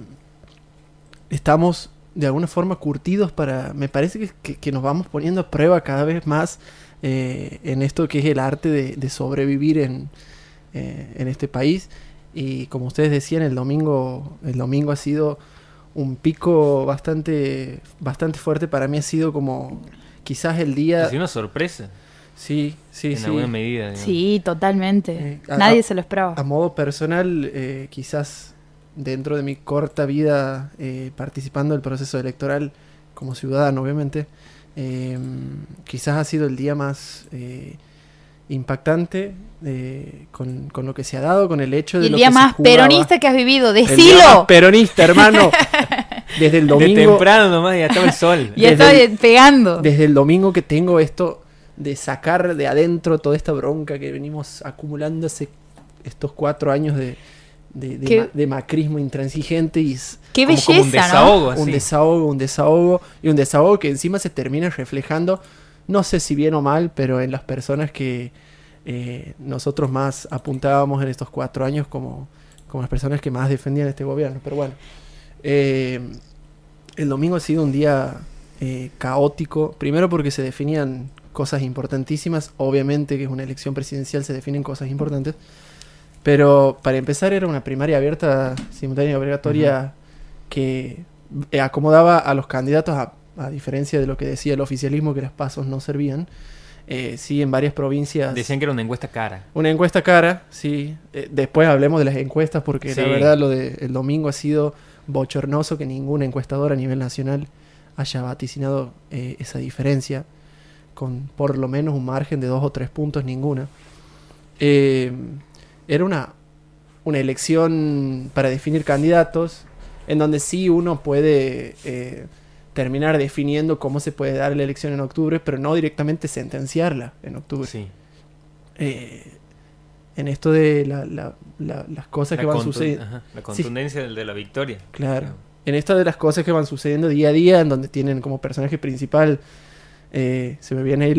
estamos de alguna forma curtidos para... Me parece que, que- que nos vamos poniendo a prueba cada vez más eh, en esto que es el arte de, de sobrevivir en, en este país. Y como ustedes decían, el domingo, el domingo ha sido un pico bastante, bastante fuerte. Para mí ha sido como quizás el día... Ha sido una sorpresa. Sí, sí, en sí. alguna medida. digamos. Sí, totalmente. Eh, a- Nadie se lo esperaba. A modo personal, eh, quizás dentro de mi corta vida eh, participando del proceso electoral como ciudadano, obviamente, eh, quizás ha sido el día más eh, impactante eh, con, con lo que se ha dado, con el hecho de y el lo día que se más peronista que has vivido, El día más decilo. peronista, hermano. Desde el De domingo, temprano nomás ya estaba el sol. Ya estoy pegando. desde el domingo que tengo esto de sacar de adentro toda esta bronca que venimos acumulando hace estos cuatro años de, de, de Qué- ma- de macrismo intransigente y Qué como- como un belleza, ¿no? desahogo. así. un desahogo, un desahogo y un desahogo que encima se termina reflejando, no sé si bien o mal, pero en las personas que eh, nosotros más apuntábamos en estos cuatro años como, como las personas que más defendían este gobierno. Pero bueno, eh, el domingo ha sido un día eh, caótico, primero porque se definían cosas importantísimas, obviamente que es una elección presidencial, se definen cosas importantes, pero para empezar era una primaria abierta, simultánea y obligatoria que acomodaba a los candidatos, a, a diferencia de lo que decía el oficialismo, que las pasos no servían. Eh, sí, en varias provincias. Decían que era una encuesta cara. Una encuesta cara, sí. Eh, después hablemos de las encuestas porque la verdad lo del domingo ha sido bochornoso que ninguna encuestadora a nivel nacional haya vaticinado eh, esa diferencia con por lo menos un margen de dos o tres puntos ninguna. Era una, una elección para definir candidatos en donde sí uno puede terminar definiendo cómo se puede dar la elección en octubre, pero no directamente sentenciarla en octubre Sí. eh, en esto de la- la- la- las cosas que van sucediendo. La contundencia del de la victoria. Claro. En esto de las cosas que van sucediendo día a día, en donde tienen como personaje principal. eh, se me viene ahí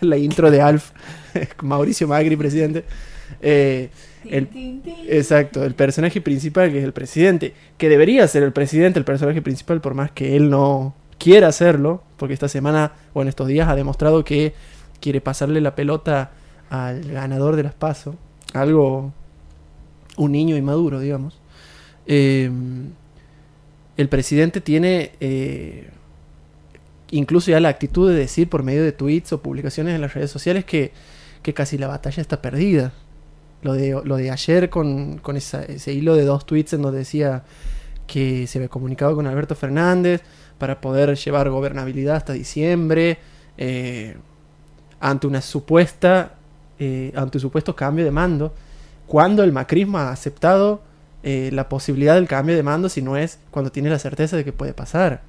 la intro de Alf, Mauricio Magri, presidente. Eh, exacto, el personaje principal, que es el presidente, que debería ser el presidente, el personaje principal, por más que él no quiera hacerlo, porque esta semana o en estos días ha demostrado que quiere pasarle la pelota al ganador de las PASO, algo, un niño inmaduro, digamos. Eh, el presidente tiene eh, incluso ya la actitud de decir por medio de tweets o publicaciones en las redes sociales que, que casi la batalla está perdida. Lo de, lo de ayer con, con ese hilo de dos tweets en donde decía que se había comunicado con Alberto Fernández para poder llevar gobernabilidad hasta diciembre eh, ante una supuesta eh, ante un supuesto cambio de mando. Cuando el macrismo ha aceptado eh, la posibilidad del cambio de mando si no es cuando tiene la certeza de que puede pasar.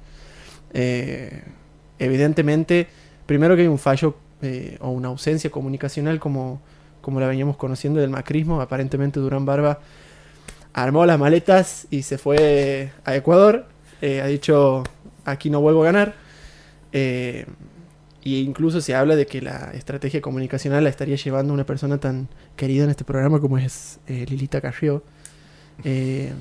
Evidentemente primero que hay un fallo o una ausencia comunicacional como, como la veníamos conociendo del macrismo aparentemente Durán Barba armó las maletas y se fue a Ecuador. Eh, ha dicho, aquí no vuelvo a ganar. Eh, y incluso se habla de que la estrategia comunicacional la estaría llevando una persona tan querida en este programa como es eh, Lilita Carrió. Eh,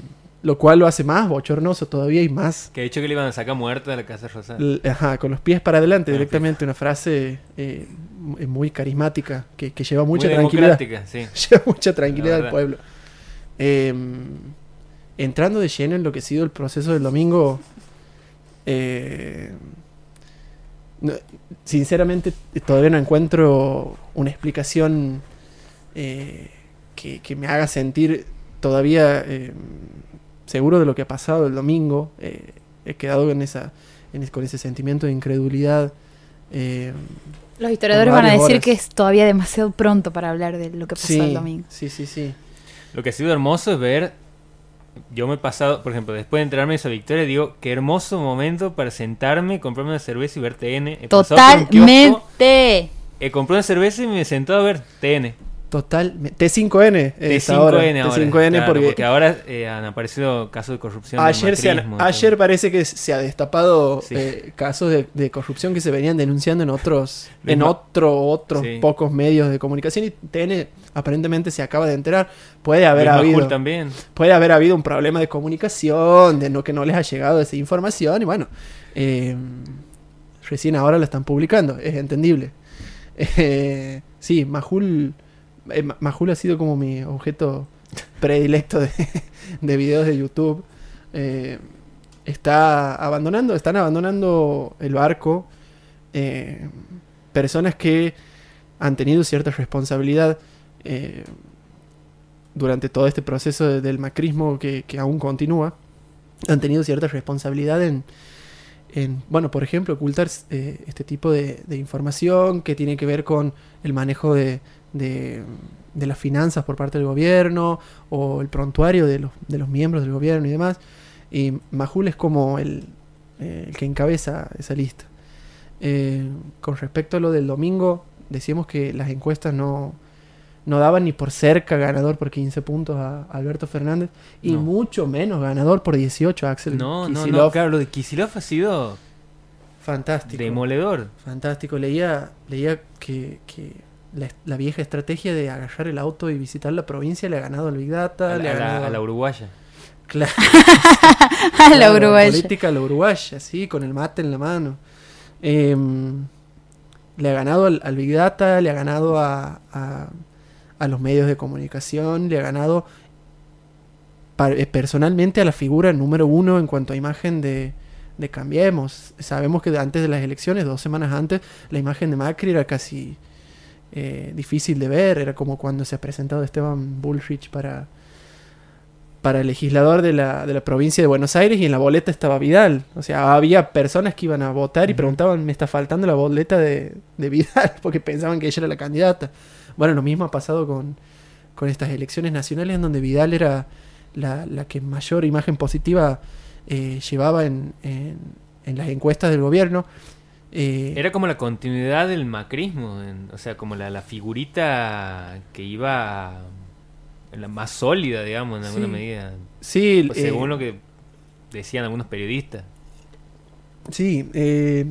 lo cual lo hace más bochornoso todavía y más Que de hecho que le iban a sacar muerta de la Casa Rosada. Ajá, con los pies para adelante directamente, una frase muy carismática que, que lleva Muy mucha tranquilidad. Lleva mucha tranquilidad al pueblo. Eh, entrando de lleno en lo que ha sido el proceso del domingo, eh, no- sinceramente todavía no encuentro una explicación eh, que, que me haga sentir todavía eh, seguro de lo que ha pasado el domingo. He quedado en esa, en con ese sentimiento de incredulidad. eh, Los historiadores van a decir horas. que es todavía demasiado pronto para hablar de lo que pasó sí, el domingo. sí, sí, sí. Lo que ha sido hermoso es ver. Yo me he pasado, por ejemplo, después de enterarme de esa victoria, digo, qué hermoso momento para sentarme, comprarme una cerveza y ver TN. He pasado por un kiosco, Totalmente. He comprado una cerveza y me he sentado a ver TN. Total. T5N. es T5N ahora. ahora. T5N claro, porque, ahora eh, han aparecido casos de corrupción. ayer, se han- ayer parece que se ha destapado Sí. eh, casos de, de corrupción que se venían denunciando en otros en otro otros Sí. pocos medios de comunicación y TN aparentemente se acaba de enterar. Puede haber Luis habido también. puede haber habido un problema de comunicación, de no que no les ha llegado esa información y bueno, eh, recién ahora la están publicando, es entendible. Eh, sí, Majul, eh, Ma- Majul ha sido como mi objeto predilecto de, de videos de YouTube. Eh, está abandonando, están abandonando el barco eh, personas que han tenido cierta responsabilidad. eh, durante todo este proceso de- del macrismo que, aún continúa, han tenido cierta responsabilidad en, en bueno, por ejemplo, ocultar eh, este tipo de información que tiene que ver con el manejo de, de, de las finanzas por parte del gobierno o el prontuario de los, de los miembros del gobierno y demás. Y Majul es como el, eh, el que encabeza esa lista. Eh, con respecto a lo del domingo, decíamos que las encuestas no, no daban ni por cerca ganador por 15 puntos a Alberto Fernández y No. mucho menos ganador por 18 a Axel No, no, no, claro, lo de Kisilov ha sido Fantástico. demoledor. Fantástico. Leía, leía que, que la, la vieja estrategia de agarrar el auto y visitar la provincia le ha ganado al Big Data, A, le ha la- a la, ganado a la uruguaya. Claro, A la claro, uruguaya. política a la uruguaya, sí, con el mate en la mano. Em, le ha ganado al, al Big Data, le ha ganado a, a, a los medios de comunicación, le ha ganado eh, personalmente a la figura número uno en cuanto a imagen de, de Cambiemos. Sabemos que antes de las elecciones, dos semanas antes, la imagen de Macri era casi eh, difícil de ver, era como cuando se ha presentado Esteban Bullrich para para el legislador de la, de la provincia de Buenos Aires y en la boleta estaba Vidal. O sea, había personas que iban a votar y preguntaban, me está faltando la boleta de, de Vidal, porque pensaban que ella era la candidata. Bueno, lo mismo ha pasado con, con estas elecciones nacionales en donde Vidal era la, la que mayor imagen positiva eh, llevaba en, en, en las encuestas del gobierno. Eh, Era como la continuidad del macrismo, en- o sea, como la, la figurita que iba la más sólida, digamos, en alguna Sí. medida, sí, Pues eh, según lo que decían algunos periodistas. Sí, eh,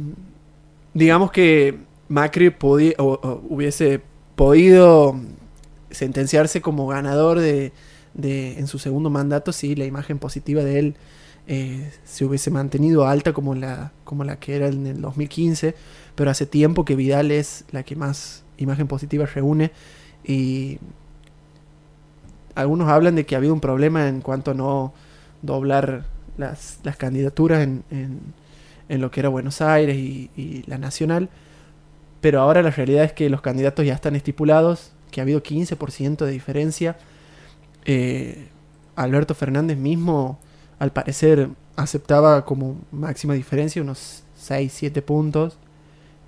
digamos que Macri podi- o- o hubiese podido sentenciarse como ganador de, de- en su segundo mandato si la imagen positiva de él eh, se hubiese mantenido alta como la, como la que era en el 2015, pero hace tiempo que Vidal es la que más imagen positiva reúne y algunos hablan de que ha habido un problema en cuanto a no doblar las, las candidaturas en, en- lo que era Buenos Aires y, y la nacional. Pero ahora la realidad es que los candidatos ya están estipulados, que ha habido 15% de diferencia. Eh, Alberto Fernández mismo, al parecer, aceptaba como máxima diferencia unos 6, 7 puntos.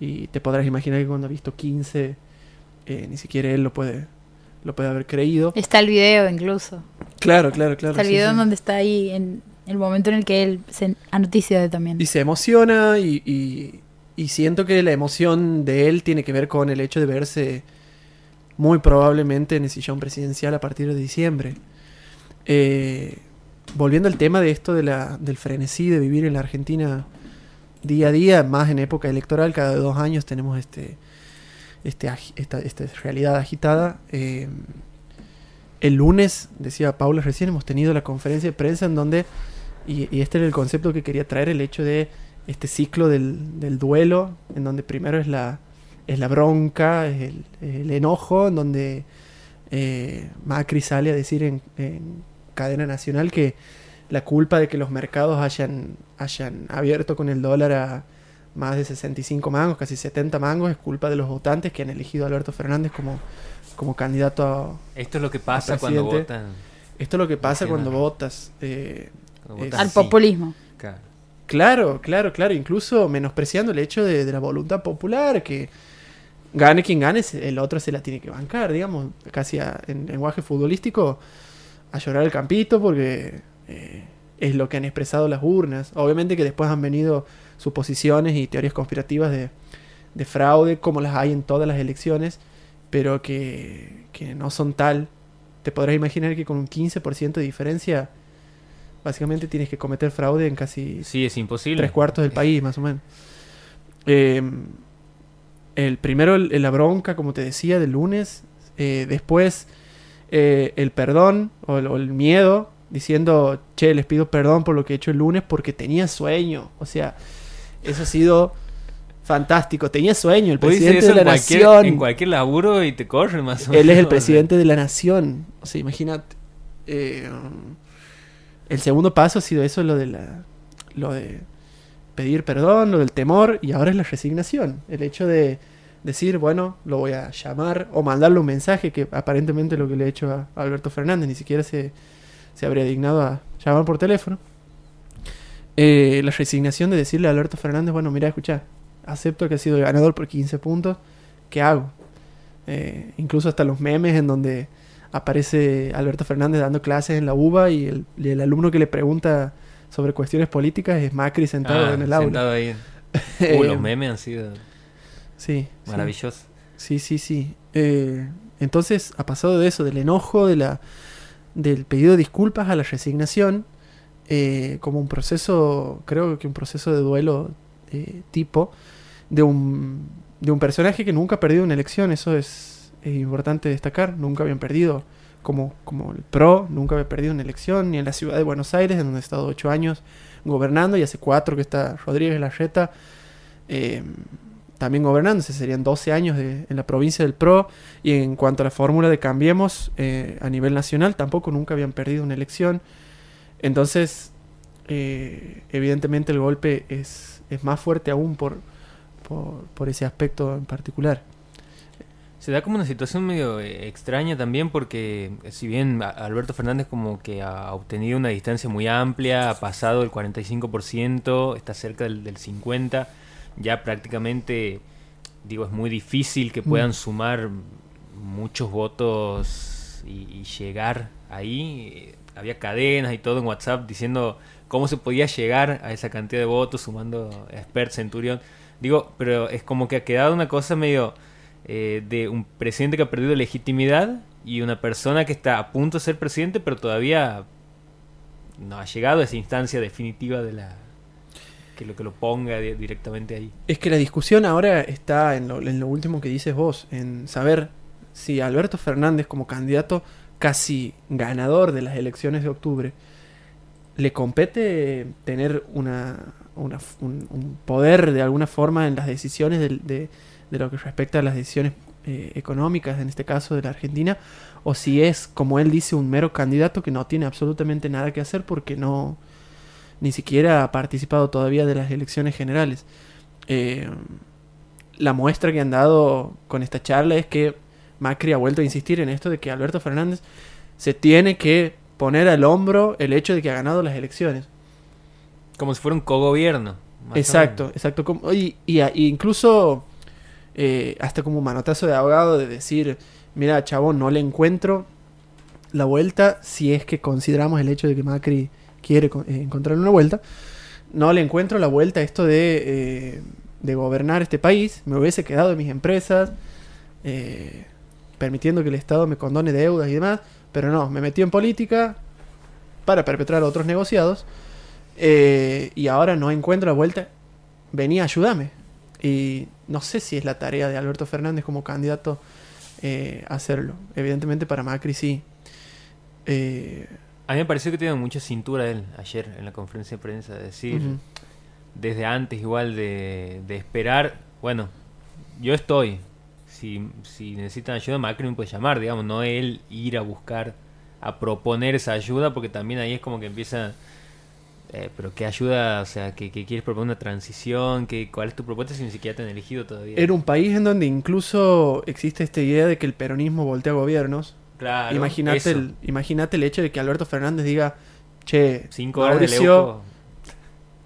Y te podrás imaginar que cuando ha visto 15, eh, ni siquiera él lo puede, lo puede haber creído. Está el video incluso. Claro, claro, claro. Está el sí, video sí. en donde está ahí en el momento en el que él se anoticia de también. Y se emociona y, y- y siento que la emoción de él tiene que ver con el hecho de verse muy probablemente en el sillón presidencial a partir de diciembre. Eh, volviendo al tema de esto de la, del frenesí de vivir en la Argentina día a día, más en época electoral, cada dos años tenemos este, este esta, esta realidad agitada. Eh, el lunes, decía Paula recién, hemos tenido la conferencia de prensa en donde, y, este era el concepto que quería traer, el hecho de este ciclo del, del duelo, en donde primero es la, es la bronca, es el, enojo, en donde eh, Macri sale a decir en cadena nacional que la culpa de que los mercados hayan, hayan abierto con el dólar a más de 65 mangos, casi 70 mangos, es culpa de los votantes que han elegido a Alberto Fernández como, como candidato a... Esto es lo que pasa cuando votan. Esto es lo que pasa cuando votas. eh, cuando votan Al sí. populismo. Claro. Claro, claro, claro. Incluso menospreciando el hecho de, de la voluntad popular, que gane quien gane, el otro se la tiene que bancar, digamos, casi a- en lenguaje futbolístico, a llorar el campito, porque eh, es lo que han expresado las urnas. Obviamente que después han venido suposiciones y teorías conspirativas de, de fraude, como las hay en todas las elecciones, pero que, que no son tal. Te podrás imaginar que con un 15% de diferencia, básicamente tienes que cometer fraude en casi Sí, es imposible. tres cuartos del país, más o menos. Eh, el primero, el- la bronca, como te decía, del lunes. eh, después, eh, el perdón o el, o el miedo, diciendo, che, les pido perdón por lo que he hecho el lunes porque tenía sueño. O sea, eso ha sido fantástico. Tenía sueño, el presidente eso de la en cualquier, nación. en cualquier laburo y te corren más o Él es el menos. presidente de la nación. O sea, imagínate. Eh, el segundo paso ha sido eso, lo de la. lo de pedir perdón, lo del temor, y ahora es la resignación. El hecho de decir, bueno, lo voy a llamar o mandarle un mensaje, que aparentemente lo que le he hecho a, a Alberto Fernández, ni siquiera se, se habría dignado a llamar por teléfono. Eh, la resignación de decirle a Alberto Fernández, bueno, mira, escucha, acepto que ha sido el ganador por 15 puntos, ¿qué hago? Eh, incluso hasta los memes en donde aparece Alberto Fernández dando clases en la UBA y el, y el alumno que le pregunta sobre cuestiones políticas es Macri sentado Ah, en el aula. sentado ahí. Eh, Uh, los memes han sido sí, sí. maravillosos. Sí, sí, sí. Eh, entonces ha pasado de eso, del enojo, de la, del pedido de disculpas a la resignación, eh, como un proceso, creo que un proceso de duelo eh, tipo, de un, de un personaje que nunca ha perdido una elección, eso es, es importante destacar, nunca habían perdido, como, como el PRO, nunca había perdido una elección, ni en la ciudad de Buenos Aires, en donde ha estado ocho años gobernando, y hace cuatro que está Rodríguez Larreta. Eh, también gobernándose, serían 12 años de- en la provincia del PRO. Y en cuanto a la fórmula de Cambiemos eh, a nivel nacional, tampoco nunca habían perdido una elección. Entonces, eh, evidentemente el golpe es, es más fuerte aún por, por, ese aspecto en particular. Se da como una situación medio eh, extraña también porque si bien Alberto Fernández como que ha obtenido una distancia muy amplia, ha pasado el 45%, está cerca del, del 50%, ya prácticamente, digo, es muy difícil que puedan Mm. sumar muchos votos y, y llegar ahí. Había cadenas y todo en WhatsApp diciendo cómo se podía llegar a esa cantidad de votos sumando Expert Centurión. Digo, pero es como que ha quedado una cosa medio eh, de un presidente que ha perdido legitimidad y una persona que está a punto de ser presidente, pero todavía no ha llegado a esa instancia definitiva de la que lo que lo ponga di- directamente ahí. Es que la discusión ahora está en lo, en lo último que dices vos, en saber si Alberto Fernández como candidato casi ganador de las elecciones de octubre le compete tener una, una un, poder de alguna forma en las decisiones de, de lo que respecta a las decisiones eh, económicas, en este caso de la Argentina, o si es, como él dice, un mero candidato que no tiene absolutamente nada que hacer porque no ni siquiera ha participado todavía de las elecciones generales. Eh, la muestra que han dado con esta charla es que Macri ha vuelto a insistir en esto de que Alberto Fernández se tiene que poner al hombro el hecho de que ha ganado las elecciones. Como si fuera un cogobierno. Exacto, exacto. Como- Y, y- y incluso eh, hasta como un manotazo de abogado de decir, mira, chabón, no le encuentro la vuelta si es que consideramos el hecho de que Macri quiere eh, encontrar una vuelta. No le encuentro la vuelta a esto de, eh, de gobernar este país. Me hubiese quedado en mis empresas, eh, permitiendo que el Estado me condone deudas y demás. Pero no, me metí en política para perpetrar otros negociados. eh, y ahora no encuentro la vuelta. vení, ayúdame. Y no sé si es la tarea de Alberto Fernández como candidato hacerlo. Evidentemente para Macri sí. Eh, A mí me pareció que tenía mucha cintura él ayer en la conferencia de prensa, de decir, desde antes igual de, de esperar, bueno, yo estoy, si, si necesitan ayuda, Macri me puede llamar, digamos, no él ir a buscar, a proponer esa ayuda, porque también ahí es como que empieza, eh, pero ¿qué ayuda? O sea, que, quieres proponer una transición? ¿Qué, ¿Cuál es tu propuesta si ni siquiera te han elegido todavía? Era un país en donde incluso existe esta idea de que el peronismo voltea gobiernos. Claro, Imagínate el, imagínate el hecho de que Alberto Fernández diga, che, Cinco horas de Mauricio- Leuco.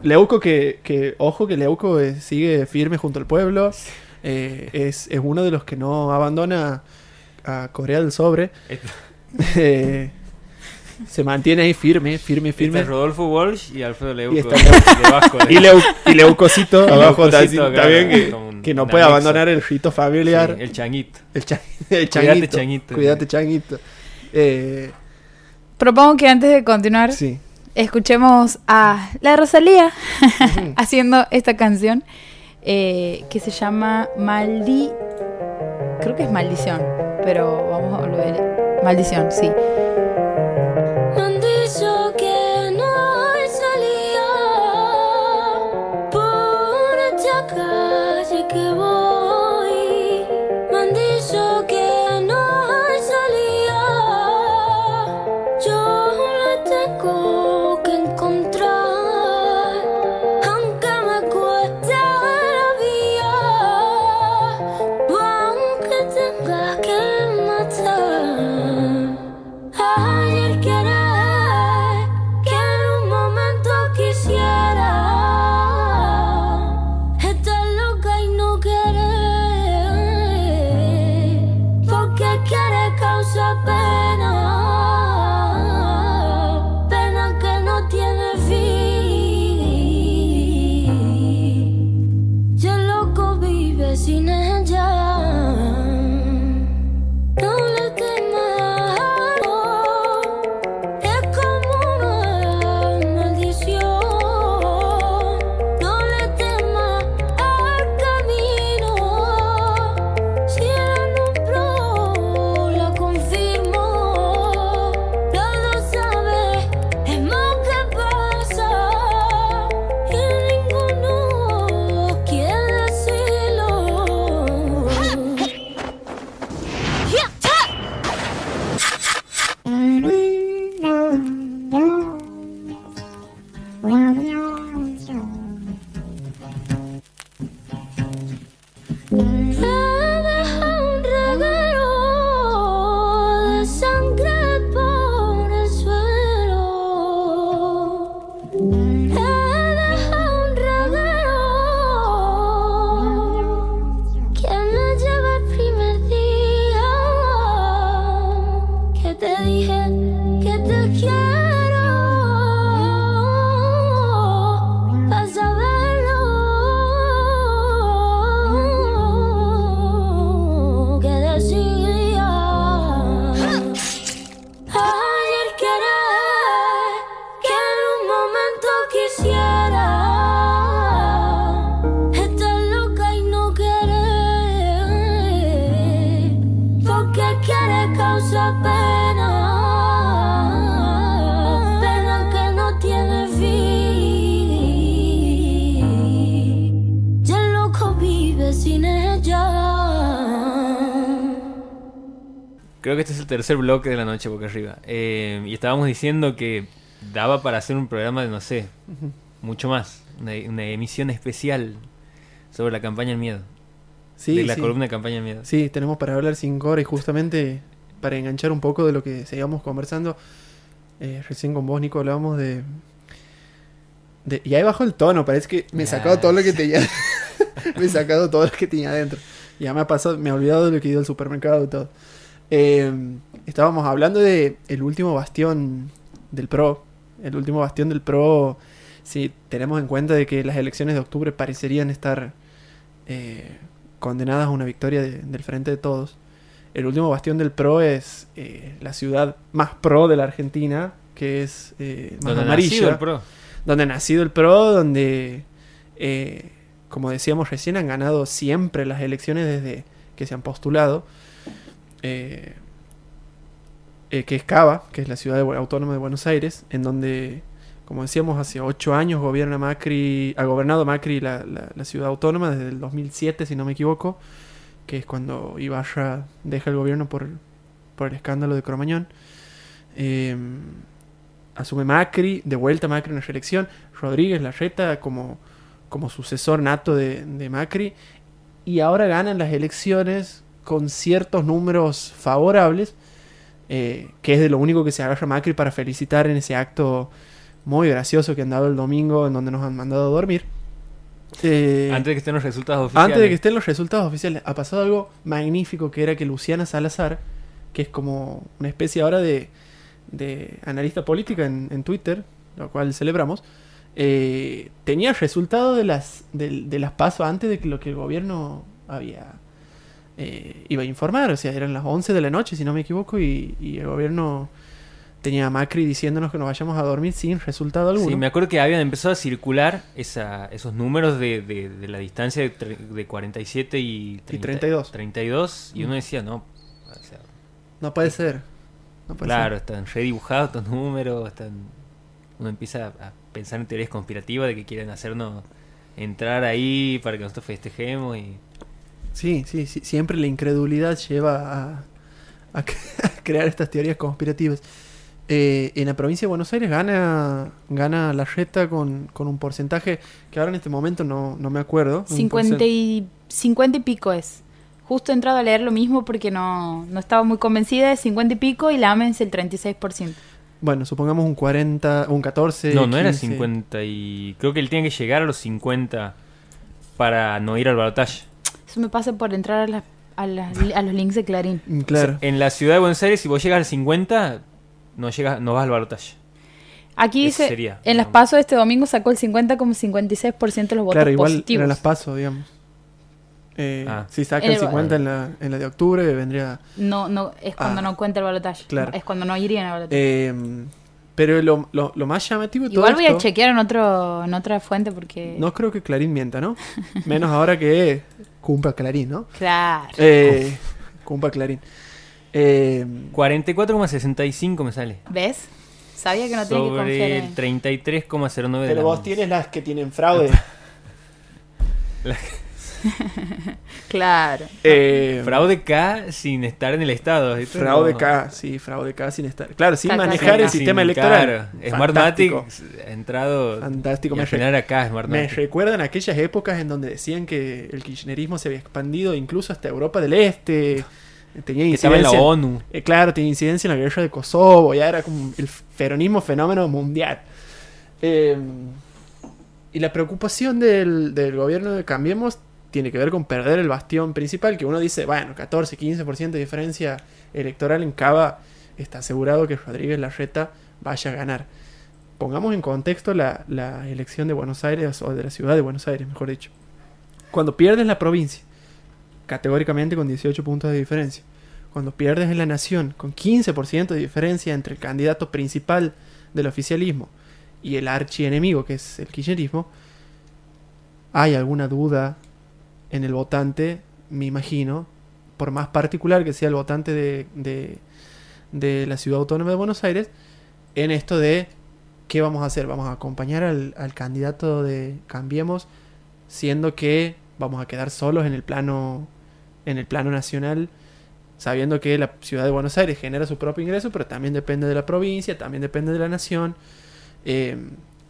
Leuco que, que, ojo que Leuco sigue firme junto al pueblo, eh, es, es uno de los que no abandona a Corea del Sobre, Este- Eh, se mantiene ahí firme, firme, este firme. es Rodolfo Walsh y Alfredo Leuco. está de Vasco, Y, Leu- y Leucocito Y abajo está, Leucocito está bien que, que no puede abandonar el rito familiar. Sí, el changuito. el, cha- el Cuídate, changuito. changuito. Cuídate, changuito. Eh, Propongo que antes de continuar, sí. escuchemos a la Rosalía haciendo esta canción eh, que se llama Maldi. Creo que es Maldición, pero vamos a volver. Maldición, sí. Creo que este es el tercer bloque de la noche boca arriba. Eh, y estábamos diciendo que daba para hacer un programa de, no sé, mucho más. Una, una emisión especial sobre la campaña del miedo. Sí, de la sí. columna de campaña del miedo. Sí, tenemos para hablar cinco horas y justamente para enganchar un poco de lo que seguíamos conversando. eh, recién con vos, Nico, hablábamos de, de- Y ahí bajó el tono, parece que me he sacado todo lo que tenía. me he sacado todo lo que tenía adentro. Ya me ha pasado, me he olvidado de lo que he ido al supermercado y todo. Eh, estábamos hablando de el último bastión del PRO. El último bastión del PRO, si tenemos en cuenta de que las elecciones de octubre parecerían estar eh, condenadas a una victoria de- del frente de todos. El último bastión del PRO es eh, la ciudad más pro de la Argentina, que es eh, más Donde ha amarilla nacido el pro. donde ha nacido el PRO, donde como decíamos recién, han ganado siempre las elecciones desde que se han postulado. Eh, eh, que es Cava, que es la ciudad autónoma de Buenos Aires, en donde, como decíamos, hace ocho años gobierna Macri, ha gobernado Macri la, ciudad autónoma desde el 2007, si no me equivoco, que es cuando Ibarra deja el gobierno por, por el escándalo de Cromañón. Eh, asume Macri, de vuelta Macri en la reelección, Rodríguez Larreta como, como sucesor nato de, de Macri, y ahora ganan las elecciones con ciertos números favorables, eh, que es de lo único que se agarra Macri para felicitar en ese acto muy gracioso que han dado el domingo en donde nos han mandado a dormir. Eh, Antes de que estén los resultados oficiales. antes de que estén los resultados oficiales, ha pasado algo magnífico que era que Luciana Salazar, que es como una especie ahora de, de analista política en, en Twitter, lo cual celebramos, eh, tenía el resultado de las, de, de las pasos antes de que lo que el gobierno había eh, iba a informar, o sea, eran las 11 de la noche, si no me equivoco, y, y el gobierno tenía a Macri diciéndonos que nos vayamos a dormir sin resultado alguno. Sí, me acuerdo que habían empezado a circular esa, esos números de, de- de la distancia de, tre- de 47 y, 30 32. 32, y uno Mm. decía, no, o sea, No puede ser. No puede claro, ser. están redibujados estos números, están... uno empieza a pensar en teorías conspirativas de que quieren hacernos entrar ahí para que nosotros festejemos y... Sí, sí, sí, siempre la incredulidad lleva a, a cre- a crear estas teorías conspirativas. Eh, en la provincia de Buenos Aires gana, gana la reta con, con un porcentaje que ahora en este momento no, no me acuerdo. un 50 porcent- y, 50 y pico es. Justo he entrado a leer lo mismo porque no, no estaba muy convencida de 50 y pico y la AMEN es el 36%. Bueno, supongamos un 40, un 14. No, no era 15. 50 y... Creo que él tiene que llegar a los 50 para no ir al balotaje. Eso me pasa por entrar a, la- a, la- a los links de Clarín. Mm, Claro. En la ciudad de Buenos Aires, si vos llegas al 50, no, llegas, no vas al balotaje. Aquí dice, sería, en las pasos de este domingo sacó el 50,56% de los votos claro, igual positivos. las pasos, digamos. Eh, Ah. Si saca En el el- 50 en la, en la de octubre, vendría No, no, es cuando Ah. no cuenta el balotaje. Claro. Es cuando no irían al balotaje. Eh, pero lo, lo, lo más llamativo de todo Igual voy a chequear en, otro, en otra fuente porque... No creo que Clarín mienta, ¿no? Menos ahora que cumpla Clarín, ¿no? Claro. Eh, cumpla Clarín. Eh, 44,65 me sale. ¿Ves? Sabía que no tenía que confiar Sobre en... el 33,09 de pero la vos tienes las que tienen fraude. Claro. Eh, Fraude K sin estar en el estado. Fraude K, sí, fraude K sin estar. Claro, sin manejar K. el sin- sistema claro, electoral. Smartmatic Fantástico. ha entrado Fantástico, me re- acá Me Smartmatic. recuerdan aquellas épocas en donde decían que el kirchnerismo se había expandido incluso hasta Europa del Este. Tenía Que estaba en la incidencia. ONU. Eh, claro, tenía incidencia en la guerra de Kosovo, ya era como el peronismo fenómeno mundial. Eh, y la preocupación del, del gobierno de Cambiemos tiene que ver con perder el bastión principal, que uno dice, bueno, 14, 15% de diferencia electoral en Cava, está asegurado que Rodríguez Larreta vaya a ganar. Pongamos en contexto la, la elección de Buenos Aires, o de la ciudad de Buenos Aires, mejor dicho. Cuando pierdes la provincia, categóricamente con 18 puntos de diferencia, cuando pierdes en la nación con 15% de diferencia entre el candidato principal del oficialismo y el archienemigo que es el kirchnerismo, hay alguna duda en el votante, me imagino, por más particular que sea el votante de, de, la ciudad autónoma de Buenos Aires, en esto de qué vamos a hacer, vamos a acompañar al, al candidato de Cambiemos, siendo que vamos a quedar solos en el plano, en el plano nacional sabiendo que la ciudad de Buenos Aires genera su propio ingreso, pero también depende de la provincia, también depende de la nación, eh,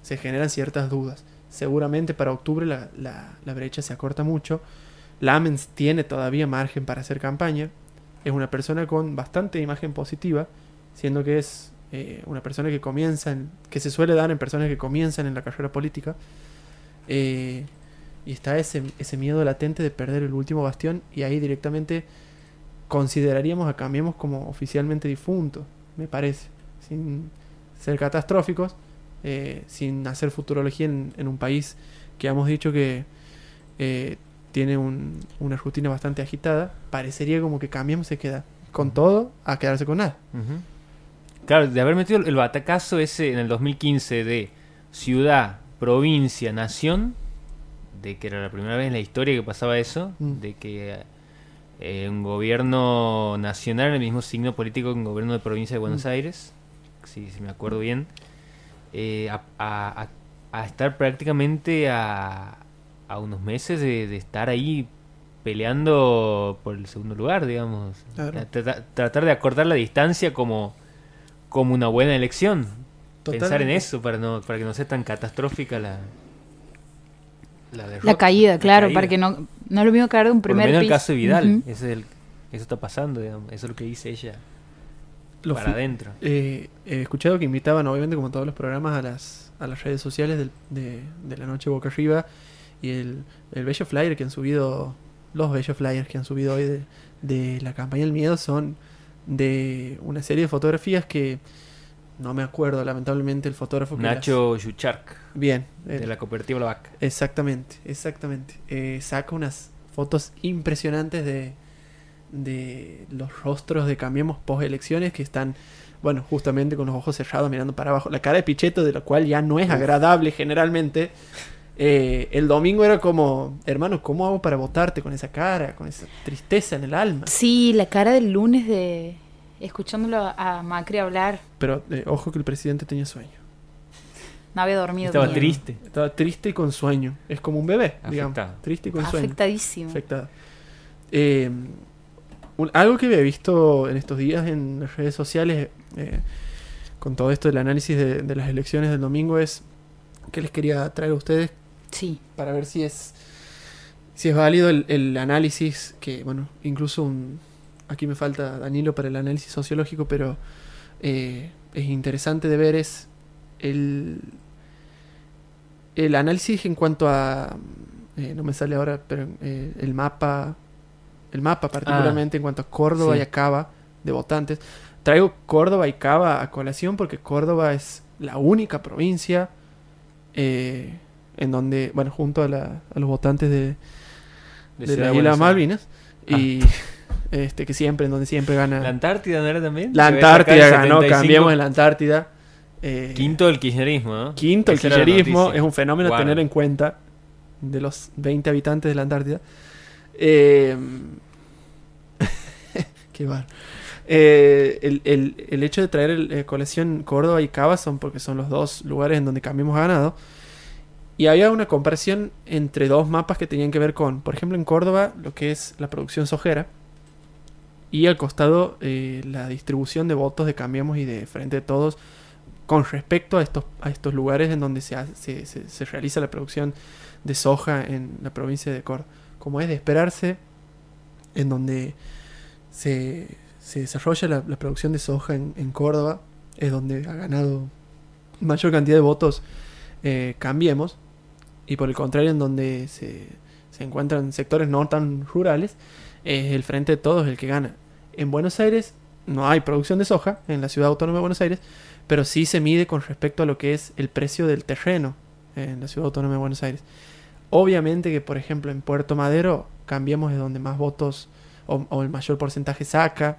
se generan ciertas dudas. Seguramente para octubre la, la- brecha se acorta mucho. Lamens tiene todavía margen para hacer campaña. Es una persona con bastante imagen positiva, siendo que es eh, una persona que comienza, en- que se suele dar en personas que comienzan en la carrera política. Eh, y está ese, ese miedo latente de perder el último bastión y ahí directamente consideraríamos a Cambiemos como oficialmente difunto, me parece, sin ser catastróficos, eh, sin hacer futurología en, en un país que hemos dicho que eh, tiene un- una rutina bastante agitada, parecería como que Cambiemos se queda con todo a quedarse con nada. Claro, de haber metido el batacazo ese en el 2015 de ciudad, provincia, nación, de que era la primera vez en la historia que pasaba eso, Mm. de que eh, un gobierno nacional, el mismo signo político que un gobierno de provincia de Buenos Mm. Aires, si, si me acuerdo bien, eh, a, a- estar prácticamente a, a unos meses de, de estar ahí peleando por el segundo lugar, digamos. Claro. Tratar de acortar la distancia como, como una buena elección. Pensar en eso para no para que no sea tan catastrófica la la, derrota, La caída, la claro, caída. para que no, no es lo mismo caer de un por lo primer menos el caso de Vidal ese es el- eso está pasando digamos. eso es lo que dice ella Para adentro Eh, he escuchado que invitaban, obviamente, como todos los programas, a las, a las redes sociales del- de, de la noche boca arriba. Y el, el bello flyer que han subido, los bellos flyers que han subido hoy de, de la campaña del miedo son de una serie de fotografías que no me acuerdo, lamentablemente, el fotógrafo que Nacho Yuchark Bien, de eh, la cooperativa La Vaca Exactamente, exactamente. Eh, saca unas fotos impresionantes de, de los rostros de Cambiemos post elecciones que están, bueno, justamente con los ojos cerrados mirando para abajo. La cara de Pichetto, de lo cual ya no es agradable generalmente. Eh, el domingo era como, hermano, ¿cómo hago para votarte con esa cara, con esa tristeza en el alma? Sí, la cara del lunes de escuchándolo a Macri hablar, Pero eh, ojo que el presidente tenía sueño. no había dormido. estaba bien. triste Estaba triste y con sueño. Es como un bebé, digamos. Afectado. Triste y con sueño. Afectadísimo. afectada. Eh, un- algo que había visto en estos días en las redes sociales, eh, con todo esto del análisis de, de las elecciones del domingo, es que les quería traer a ustedes Sí. para ver si es si es válido el, el análisis que bueno incluso un, aquí me falta Danilo para el análisis sociológico pero eh, es interesante de ver es el el análisis en cuanto a eh, no me sale ahora pero eh, el mapa el mapa particularmente en cuanto a Córdoba sí. y a Cava de votantes traigo Córdoba y Cava a colación porque Córdoba es la única provincia eh, en donde, bueno, junto a, la- a los votantes de, De de Buenos Aires. Malvinas, y este que siempre, en donde siempre gana. la Antártida no era también La Antártida ganó, 75. cambiemos en la Antártida. eh, quinto el kirchnerismo ¿no? quinto el la kirchnerismo, es un fenómeno a tener en cuenta de los 20 habitantes de la Antártida. Eh, qué bar. Eh, el, hecho de traer el, eh, colección Córdoba y Cava son porque son los dos lugares en donde Cambiemos ha ganado. Y había una comparación entre dos mapas que tenían que ver con, por ejemplo, en Córdoba, lo que es la producción sojera. Y al costado, eh, la distribución de votos de Cambiemos y de Frente de Todos con respecto a estos, a estos lugares en donde se, hace- se, se- se realiza la producción de soja en la provincia de Córdoba. Como es de esperarse, en donde se, se desarrolla la, producción de soja en, en Córdoba, es donde ha ganado mayor cantidad de votos eh, Cambiemos, y por el contrario, en donde se, se encuentran sectores no tan rurales, es el Frente de Todos el que gana. En Buenos Aires no hay producción de soja, en la ciudad autónoma de Buenos Aires, pero sí se mide con respecto a lo que es el precio del terreno en la ciudad autónoma de Buenos Aires. Obviamente que, por ejemplo, en Puerto Madero, cambiemos de donde más votos o, o el mayor porcentaje saca.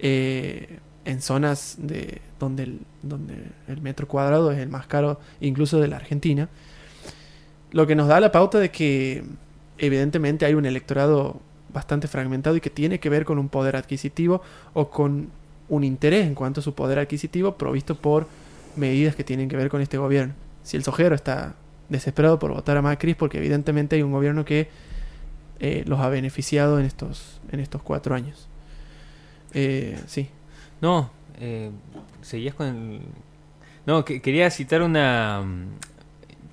eh, en zonas de donde el, donde el metro cuadrado es el más caro incluso de la Argentina. Lo que nos da la pauta de que evidentemente hay un electorado bastante fragmentado y que tiene que ver con un poder adquisitivo o con un interés en cuanto a su poder adquisitivo provisto por medidas que tienen que ver con este gobierno. Si el sojero está desesperado por votar a Macri porque evidentemente hay un gobierno que eh, los ha beneficiado en estos, en estos cuatro años. Eh, sí. No, eh, seguías con el... No, que, quería citar una... mm,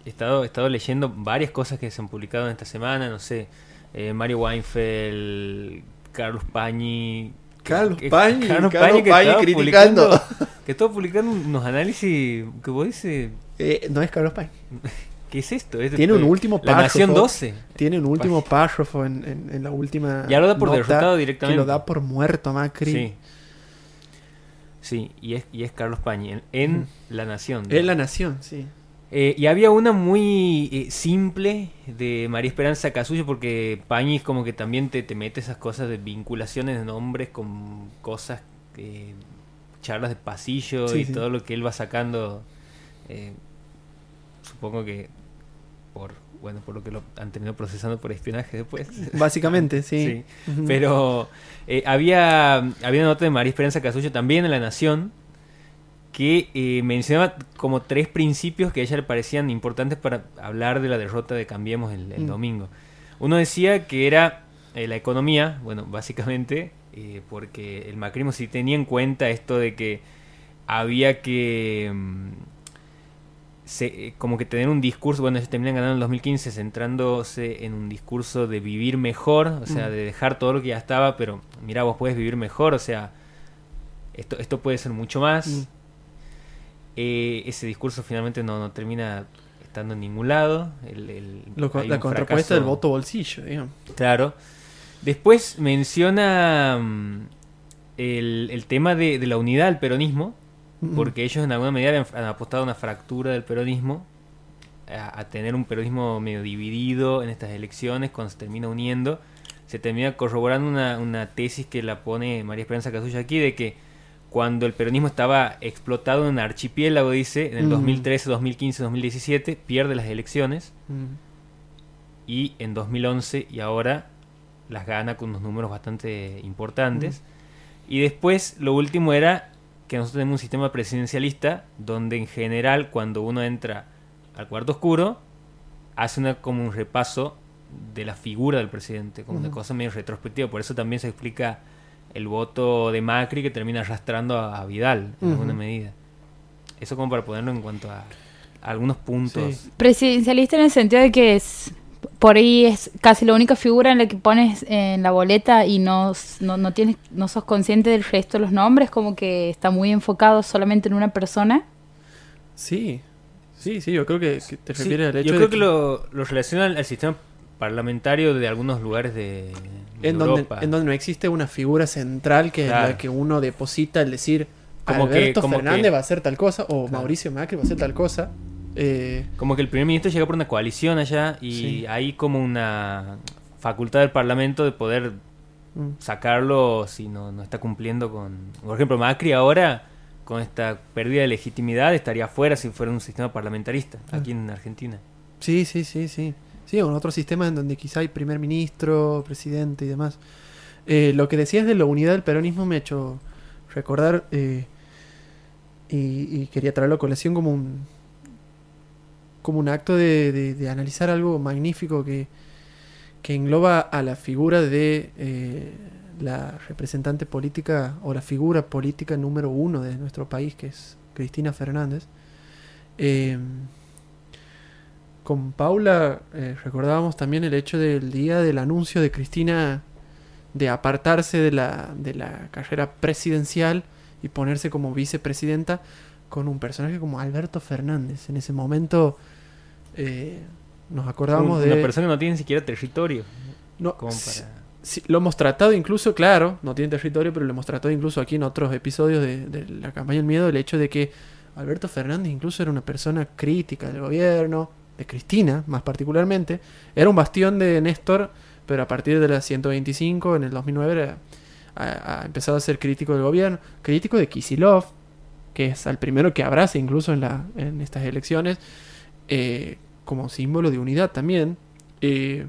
He estado, he estado leyendo varias cosas que se han publicado en esta semana, no sé, eh, Mario Weinfeld, Carlos Pañi... Carlos Pañi, Carlos que Pañi estaba criticando. publicando- Que estaba publicando unos análisis que vos dices, Eh, no es Carlos Payne. ¿qué es esto? Tiene un último La Nación párrafo. 12. Tiene un último párrafo en, en- en la última. Ya lo da por derrotado directamente. Que lo da por muerto Macri. Sí. Sí, y es, y es Carlos Pañi, en, en. La Nación. Es la nación, sí. Eh, y había una muy eh, simple de María Esperanza Casullo, porque Pañi es como que también te, te mete esas cosas de vinculaciones de nombres con cosas, eh, charlas de pasillo Sí, y sí. todo lo que él va sacando. eh, supongo que por bueno, por lo que lo han terminado procesando por espionaje después. Básicamente, sí. Pero eh, había, había una nota de María Esperanza Casullo también en La Nación que eh, mencionaba como tres principios que a ella le parecían importantes para hablar de la derrota de Cambiemos el, el Mm. domingo. Uno decía que era eh, la economía, bueno, básicamente, porque el macrismo sí tenía en cuenta esto de que había que... se- eh, como que tener un discurso, bueno, ellos terminan ganando en el 2015 centrándose en un discurso de vivir mejor, o sea, Mm. de dejar todo lo que ya estaba, pero mira, vos puedes vivir mejor, o sea, esto, esto puede ser mucho más. Mm. Eh, ese discurso finalmente no, no termina estando en ningún lado. El, el- Lo la contrapuesta del voto bolsillo, digamos. Claro. Después menciona mm, el, el tema de, de la unidad del peronismo. Porque ellos en alguna medida han, apostado a una fractura del peronismo, a, a tener un peronismo medio dividido en estas elecciones, cuando se termina uniendo, se termina corroborando una, una tesis que la pone María Esperanza Casulla aquí, de que cuando el peronismo estaba explotado en un archipiélago, dice, en el Mm. 2013, 2015, 2017, pierde las elecciones y en 2011 y ahora las gana con unos números bastante importantes. Y después lo último era que nosotros tenemos un sistema presidencialista donde en general cuando uno entra al cuarto oscuro hace una, como un repaso de la figura del presidente, como una cosa medio retrospectiva. Por eso también se explica el voto de Macri que termina arrastrando a, a Vidal en alguna medida. Eso como para ponerlo en cuanto a, a algunos puntos. Sí. Presidencialista en el sentido de que es por ahí es casi la única figura en la que pones en la boleta y no, no, no tienes, no sos consciente del resto de los nombres, como que está muy enfocado solamente en una persona. Sí, sí, sí, yo creo que, que te Sí, refieres al hecho yo de creo que lo, lo relaciona al, sistema parlamentario de algunos lugares de, de en, donde, Europa. en donde no existe una figura central que es Claro. la que uno deposita el decir Como que- Alberto como Fernández que- va a hacer tal cosa o Claro. Mauricio Macri va a hacer tal cosa. Eh, Como que el primer ministro llega por una coalición allá y Sí. hay como una facultad del parlamento de poder mm, sacarlo si no, no está cumpliendo con... Por ejemplo, Macri ahora, con esta pérdida de legitimidad, estaría fuera si fuera un sistema parlamentarista, aquí en Argentina. sí, sí, sí, sí. Sí, en otro sistema en donde quizá hay primer ministro, presidente y demás. Eh, lo que decías de la unidad del peronismo me ha hecho recordar eh, y, y quería traerlo a colación como un como un acto de, de- analizar algo magnífico que, que engloba a la figura de eh, la representante política o la figura política número uno de nuestro país, que es Cristina Fernández. Eh, con Paula eh, recordábamos también el hecho del día del anuncio de Cristina de apartarse de la, de la carrera presidencial y ponerse como vicepresidenta con un personaje como Alberto Fernández. En ese momento eh, nos acordábamos una de... persona que no tiene ni siquiera territorio. no, para... lo hemos tratado incluso, claro, no tiene territorio, pero lo hemos tratado incluso aquí en otros episodios de, de la campaña del miedo, el hecho de que Alberto Fernández incluso era una persona crítica del gobierno, de Cristina más particularmente, era un bastión de Néstor, pero a partir de la 125, en el 2009, era- ha, ha empezado a ser crítico del gobierno, crítico de Kisilov, que es al primero que abraza incluso en, la, en estas elecciones, eh, como símbolo de unidad también. Eh,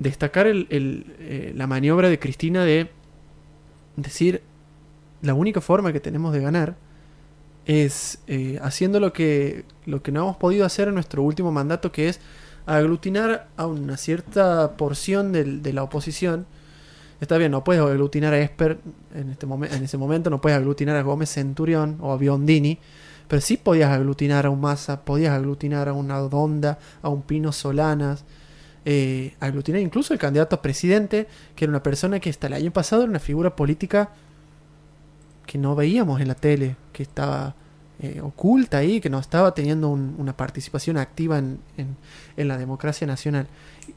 destacar el- el, eh, la maniobra de Cristina de decir la única forma que tenemos de ganar es eh, haciendo lo que, lo que no hemos podido hacer en nuestro último mandato, que es aglutinar a una cierta porción del- de la oposición. Está bien, no puedes aglutinar a Esper en, este momen- en ese momento, no puedes aglutinar a Gómez Centurión o a Biondini, pero sí podías aglutinar a un Massa, podías aglutinar a una Donda, a un Pino Solanas, eh, aglutinar incluso el candidato a presidente, que era una persona que hasta el año pasado era una figura política que no veíamos en la tele, que estaba eh, oculta ahí, que no estaba teniendo un- una participación activa en- en la democracia nacional.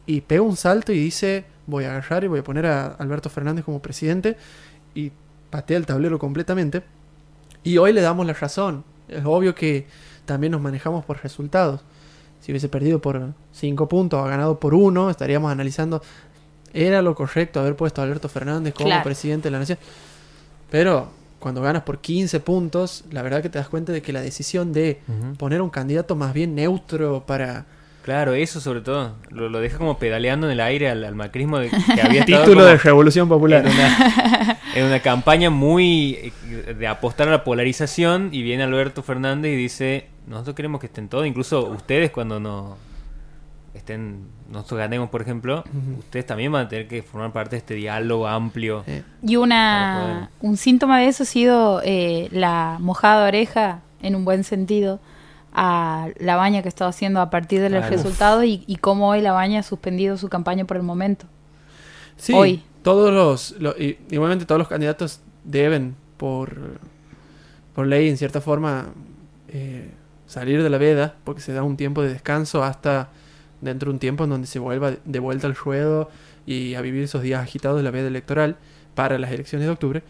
Y pega un salto y dice, voy a agarrar y voy a poner a Alberto Fernández como presidente y patea el tablero completamente. Y hoy le damos la razón. Es obvio que también nos manejamos por resultados. Si hubiese perdido por 5 puntos o ganado por 1, estaríamos analizando, ¿era lo correcto haber puesto a Alberto Fernández como Claro. presidente de la nación? Pero cuando ganas por 15 puntos, la verdad que te das cuenta de que la decisión de poner un candidato más bien neutro para, Claro, eso sobre todo. Lo, lo deja como pedaleando en el aire al, al macrismo de, que había Título de Revolución Popular. en una, en una campaña muy eh, de apostar a la polarización y viene Alberto Fernández y dice, nosotros queremos que estén todos, incluso ustedes cuando no estén, nosotros ganemos por ejemplo, ustedes también van a tener que formar parte de este diálogo amplio. Eh, Y una, un síntoma de eso ha sido eh, la mojada de oreja, en un buen sentido, a la baña que estaba haciendo a partir de los Claro. resultados y, y cómo hoy la baña ha suspendido su campaña por el momento. Sí, Hoy. todos los, igualmente todos los candidatos deben, por, por ley, en cierta forma, eh, salir de la veda, porque se da un tiempo de descanso hasta dentro de un tiempo en donde se vuelva de vuelta al ruedo y a vivir esos días agitados de la veda electoral para las elecciones de octubre.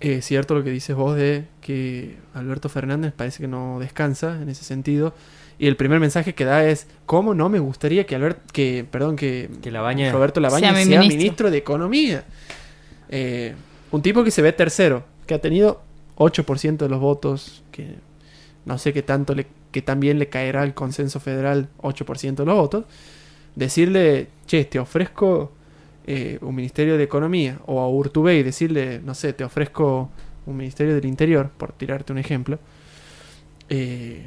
Es cierto lo que dices vos de que Alberto Fernández parece que no descansa en ese sentido. Y el primer mensaje que da es, ¿cómo no me gustaría que Albert, que, perdón, que, Que la baña Roberto Labaña Sea sea, mi ministro. ministro. de Economía? Eh, un tipo que se ve tercero, que ha tenido 8% de los votos, que no sé qué tanto le, que también le caerá al consenso federal 8% de los votos. Decirle, che, te ofrezco eh, un ministerio de Economía, o a Urtubey decirle, no sé, te ofrezco un ministerio del Interior, por tirarte un ejemplo, eh,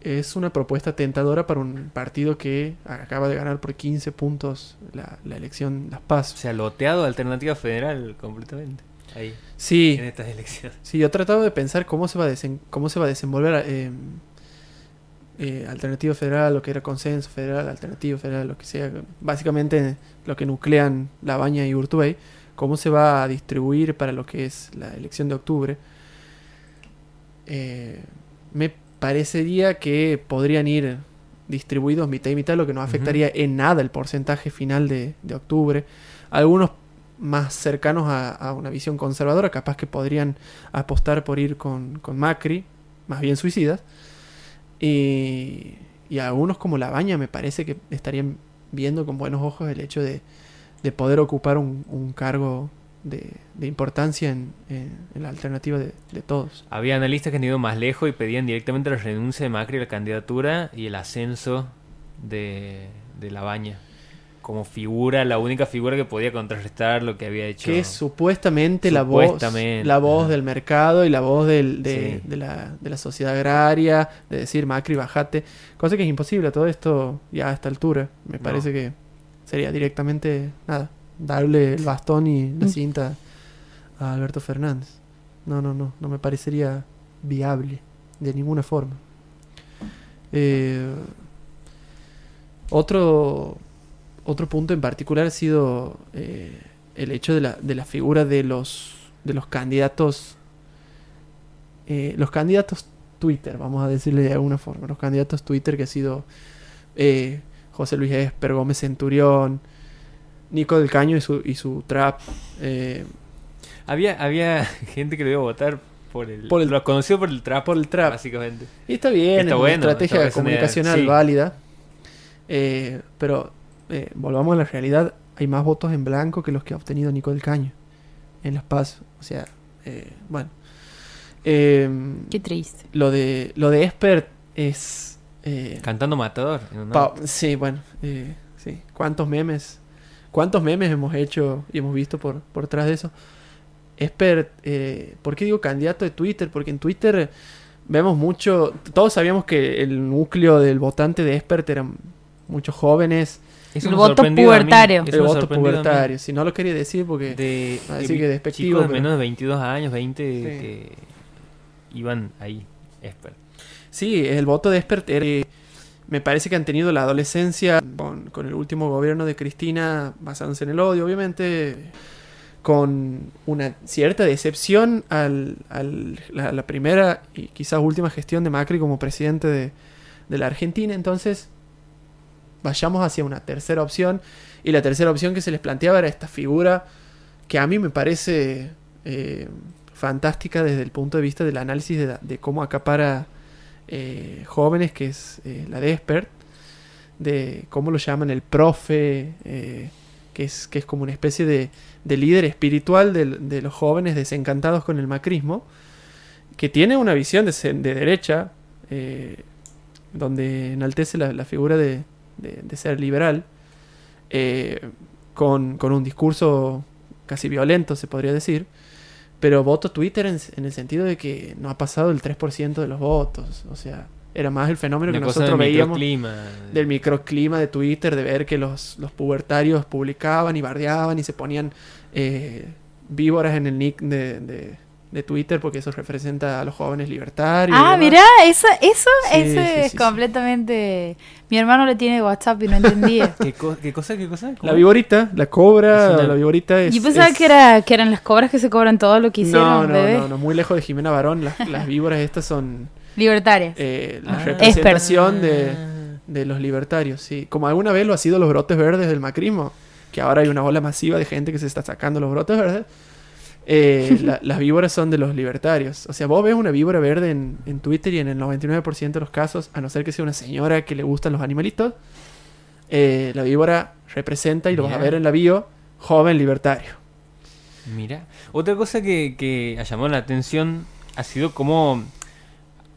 es una propuesta tentadora para un partido que acaba de ganar por 15 puntos la, la elección Las O Paz. sea, loteado Alternativa Federal completamente. Ahí, Sí, en estas elecciones. sí, yo he tratado de pensar cómo se va a, desen- cómo se va a desenvolver eh, eh, Alternativa Federal, lo que era Consenso Federal, Alternativa Federal, lo que sea. Básicamente lo que nuclean La Baña y Urtubey. Cómo se va a distribuir para lo que es la elección de octubre. Eh, me parecería que podrían ir distribuidos mitad y mitad, lo que no afectaría en nada el porcentaje final de, de octubre. Algunos más cercanos a, a una visión conservadora, capaz que podrían apostar por ir con, con Macri, más bien suicidas. Y, y algunos como La Baña me parece que estarían viendo con buenos ojos el hecho de, de poder ocupar un, un cargo de, de importancia en, en- la alternativa de, de todos. Había analistas que han ido más lejos y pedían directamente la renuncia de Macri a la candidatura y el ascenso de, de la. Como figura, la única figura que podía contrarrestar lo que había hecho. que es supuestamente, la voz la voz del mercado y la voz del- de, Sí. de la, de la sociedad agraria, de decir Macri, bajate, cosa que es imposible todo esto ya a esta altura. Me No. parece que sería directamente, nada, darle el bastón y la Mm. cinta a Alberto Fernández. No, no, no, no me parecería viable de ninguna forma. Eh, otro, otro punto en particular ha sido eh, el hecho de la, de la figura de los, de los candidatos. eh, los candidatos Twitter, vamos a decirle de alguna forma. Los candidatos Twitter que ha sido eh, José Luis Esper, Gómez Centurión, Nico del Caño y su, y su trap. Había, había gente que lo iba a votar por el, Por el- lo conoció por el trap, por el trap. básicamente. Y está bien, Está es bueno, una estrategia comunicacional sí. válida. Eh, pero eh, volvamos a la realidad. Hay más votos en blanco que los que ha obtenido Nico del Caño en las PAS. O sea, eh, bueno. Eh, Qué triste. lo de lo de Esper es. eh, Cantando Matador. sí, bueno. eh, sí. ¿Cuántos memes? ¿Cuántos memes hemos hecho y hemos visto por, por detrás de eso? Esper, eh, ¿por qué digo candidato de Twitter? Porque en Twitter vemos mucho. Todos sabíamos que el núcleo del votante de Expert eran muchos jóvenes. Eso El voto pubertario. el voto pubertario. Si no lo quería decir porque. De, Así de que despectivo, chicos de pero- menos de 22 años, 20, Sí. que iban ahí. Esper. Sí, el voto de Expert era- eh, me parece que han tenido la adolescencia con, con el último gobierno de Cristina basándose en el odio, obviamente, con una cierta decepción al, al- la, la primera y quizás última gestión de Macri como presidente de, de la Argentina. Entonces, vayamos hacia una tercera opción. Y la tercera opción que se les planteaba era esta figura que a mí me parece eh, fantástica desde el punto de vista del análisis de, cómo acapara eh, jóvenes, que es eh, la de Expert, de cómo lo llaman el profe, que, es, que es como una especie de, de líder espiritual de, los jóvenes desencantados con el macrismo, que tiene una visión de, derecha, donde enaltece la figura de, de- de ser liberal, eh, con, con un discurso casi violento, se podría decir, pero voto Twitter en, en el sentido de que no ha pasado el 3% de los votos, o sea, era más el fenómeno Una que nosotros del veíamos microclima. del microclima de Twitter, de ver que los, los pubertarios publicaban y bardeaban y se ponían eh, víboras en el nick de, de- de Twitter porque eso representa a los jóvenes libertarios. Ah, mirá, eso, eso, Sí, eso sí, es sí, sí. completamente... Mi hermano le tiene WhatsApp y no entendía. ¿Qué, co- qué cosa? ¿Qué cosa? La viborita, la cobra, una- la viborita es... Yo pensaba es- que, era, que eran las cobras que se cobran todo lo que hicieron, No, no, bebé. no, no, muy lejos de Jimena Barón. Las, las víboras estas son Libertarias. eh, la Ah. representación de, de los libertarios, sí. Como alguna vez lo ha sido los brotes verdes del macrismo, que ahora hay una ola masiva de gente que se está sacando los brotes verdes. Eh, la- las víboras son de los libertarios. O sea, vos ves una víbora verde en, en Twitter y en el 99% de los casos, a no ser que sea una señora que le gustan los animalitos, eh, la víbora representa, y lo vas a ver en la bio, joven libertario. Mira, otra cosa que, que ha llamado la atención ha sido cómo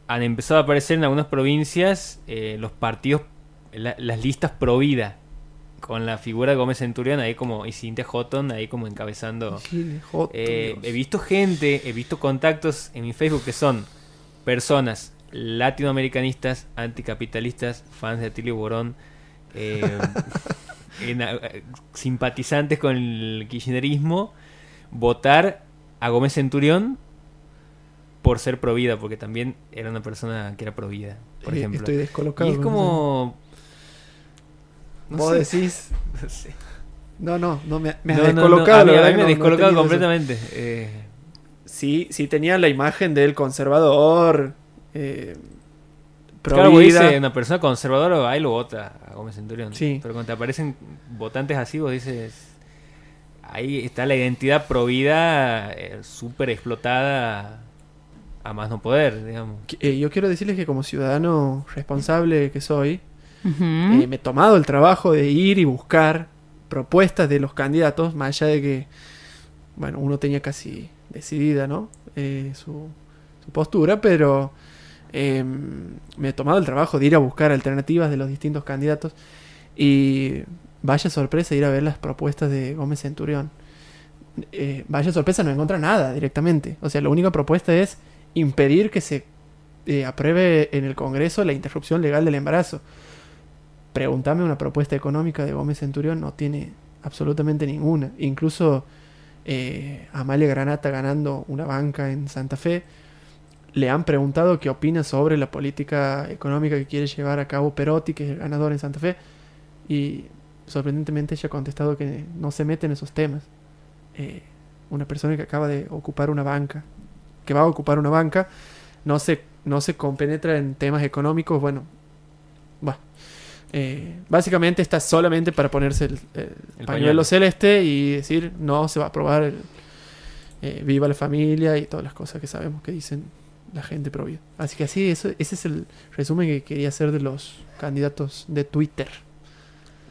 han empezado a aparecer en algunas provincias eh, los partidos, la- las listas pro vida, con la figura de Gómez Centurión ahí como, y Cintia Houghton ahí como encabezando. Joto, Eh, he visto gente, he visto contactos en mi Facebook que son personas latinoamericanistas, anticapitalistas, fans de Atilio Borón, eh, en- eh, simpatizantes con el kirchnerismo, votar a Gómez Centurión por ser provida, porque también era una persona que era provida, por Eh, ejemplo. Estoy descolocado. y es como... no Vos sé, decís... no sé. No, no, no me, me has No, no, no, descolocado. a mí- a me no- no descolocado completamente. eh, Sí, sí tenía la imagen del conservador. Eh, Claro, vos dices, una persona conservadora, ahí lo vota a Gómez Centurión. Sí. Pero cuando te aparecen votantes así, vos dices. Ahí está la identidad provida eh, súper explotada a más no poder, digamos. Eh, yo quiero decirles que como ciudadano responsable que soy, Eh, me he tomado el trabajo de ir y buscar propuestas de los candidatos, más allá de que, bueno, uno tenía casi decidida, ¿no? Eh, su, postura, pero eh, me he tomado el trabajo de ir a buscar alternativas de los distintos candidatos y vaya sorpresa ir a ver las propuestas de Gómez Centurión. Eh, vaya sorpresa, no encuentra nada directamente. O sea, la única propuesta es impedir que se eh, apruebe en el Congreso la interrupción legal del embarazo. Preguntame una propuesta económica de Gómez Centurión, no tiene absolutamente ninguna. Incluso eh, Amalia Granata ganando una banca en Santa Fe, le han preguntado qué opina sobre la política económica que quiere llevar a cabo Perotti, que es el ganador en Santa Fe, y sorprendentemente ella ha contestado que no se mete en esos temas. Eh, una persona que acaba de ocupar una banca, que va a ocupar una banca, no se, no se compenetra en temas económicos, bueno, va. Eh, básicamente está solamente para ponerse el, el pañuelo, pañuelo. celeste y decir no se va a aprobar el eh, viva la familia y todas las cosas que sabemos que dicen la gente pro vida. Así que así, eso, ese es el resumen que quería hacer de los candidatos de Twitter.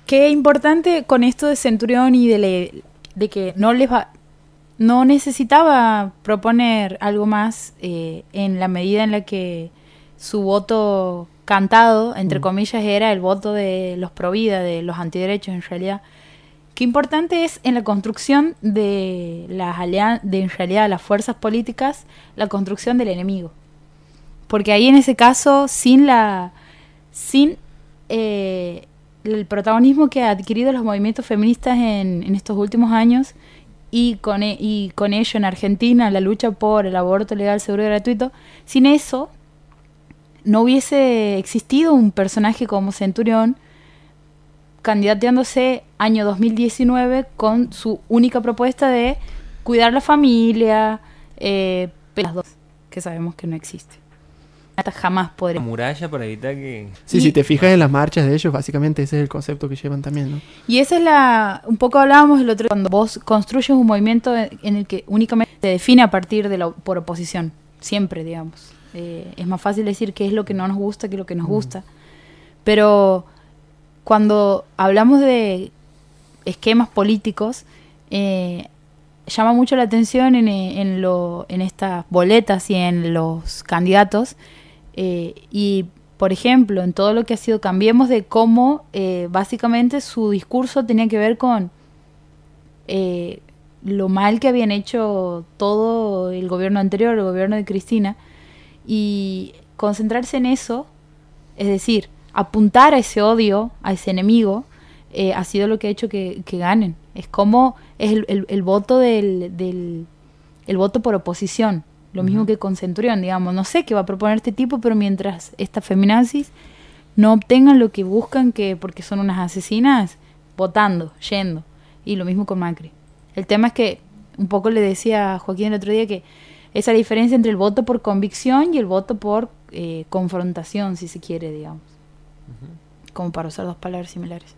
Qué importante con esto de Centurión y de, le- de que no les va, no necesitaba proponer algo más eh, en la medida en la que su voto cantado, entre Mm. comillas, era el voto de los pro vida, de los antiderechos en realidad. Qué importante es en la construcción de las alian de en realidad las fuerzas políticas, la construcción del enemigo. Porque ahí en ese caso, sin la sin eh, el protagonismo que ha adquirido los movimientos feministas en, en estos últimos años y con, e- y con ello en Argentina la lucha por el aborto legal, seguro y gratuito, sin eso no hubiese existido un personaje como Centurión candidateándose año 2019 con su única propuesta de cuidar la familia, eh, las dos, que sabemos que no existe. Hasta jamás Una podremos. muralla para evitar que... Sí, Y- si te fijas en las marchas de ellos, básicamente ese es el concepto que llevan también, ¿no? Y esa es la. Un poco hablábamos el otro día, cuando vos construyes un movimiento en el que únicamente se define a partir de la por oposición. Siempre, digamos. Eh, es más fácil decir qué es lo que no nos gusta que lo que nos gusta. Pero cuando hablamos de esquemas políticos, eh, llama mucho la atención en, eh, en, lo, en estas boletas y en los candidatos. eh, y por ejemplo, en todo lo que ha sido Cambiemos, de cómo básicamente su discurso tenía que ver con eh, lo mal que habían hecho todo el gobierno anterior, el gobierno de Cristina, y concentrarse en eso, es decir, apuntar a ese odio, a ese enemigo, eh, ha sido lo que ha hecho que, que ganen. Es como es el, el- el voto del, del- el voto por oposición, lo mismo que con Centurión, digamos. No sé qué va a proponer este tipo, pero mientras estas feminazis no obtengan lo que buscan, que porque son unas asesinas, votando, yendo. Y lo mismo con Macri. El tema es que, un poco le decía a Joaquín el otro día que esa diferencia entre el voto por convicción y el voto por eh, confrontación, si se quiere, digamos. Como para usar dos palabras similares.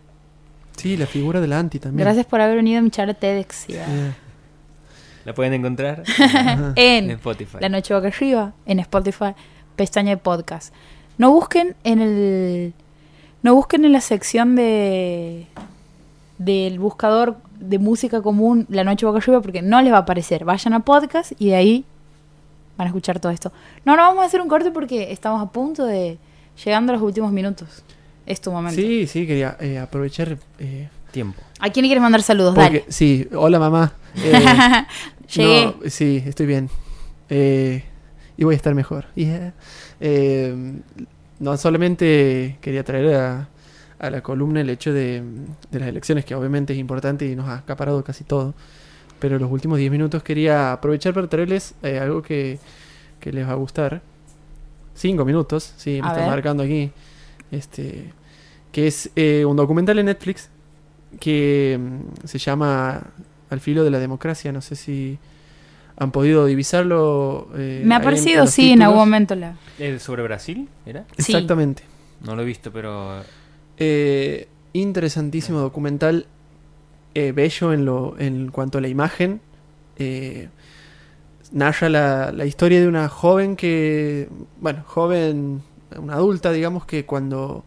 Sí, la figura del anti también. Gracias por haber venido a mi charla TEDx. La pueden encontrar en Spotify. La Noche Boca Arriba, en Spotify, pestaña de podcast. No busquen en el. No busquen en la sección de. del buscador de música común La Noche Boca Arriba porque no les va a aparecer. Vayan a podcast y de ahí van a escuchar todo esto. No, no vamos a hacer un corte porque estamos a punto de. llegando a los últimos minutos. Es tu momento. Sí, sí, quería eh, aprovechar. eh, Tiempo. ¿A quién le quieres mandar saludos? porque, Dale. sí, hola mamá. Eh, Llegué. no, sí, estoy bien. Y voy a estar mejor. Yeah. No solamente quería traer a, a la columna el hecho de, de las elecciones, que obviamente es importante y nos ha acaparado casi todo. Pero los últimos 10 minutos quería aprovechar para traerles eh, algo que, que les va a gustar. 5 minutos, sí, me A está ver. marcando aquí. Este, que es eh, un documental en Netflix que mm, se llama Al filo de la democracia. No sé si han podido divisarlo. eh, Me ha en- en parecido, sí, en títulos. algún momento la. ¿Es sobre Brasil? ¿Era? Sí. Exactamente. No lo he visto, pero. Eh, interesantísimo documental. Eh, bello en, lo, en cuanto a la imagen. Eh, narra la, la historia de una joven que. Bueno, joven. Una adulta, digamos, que cuando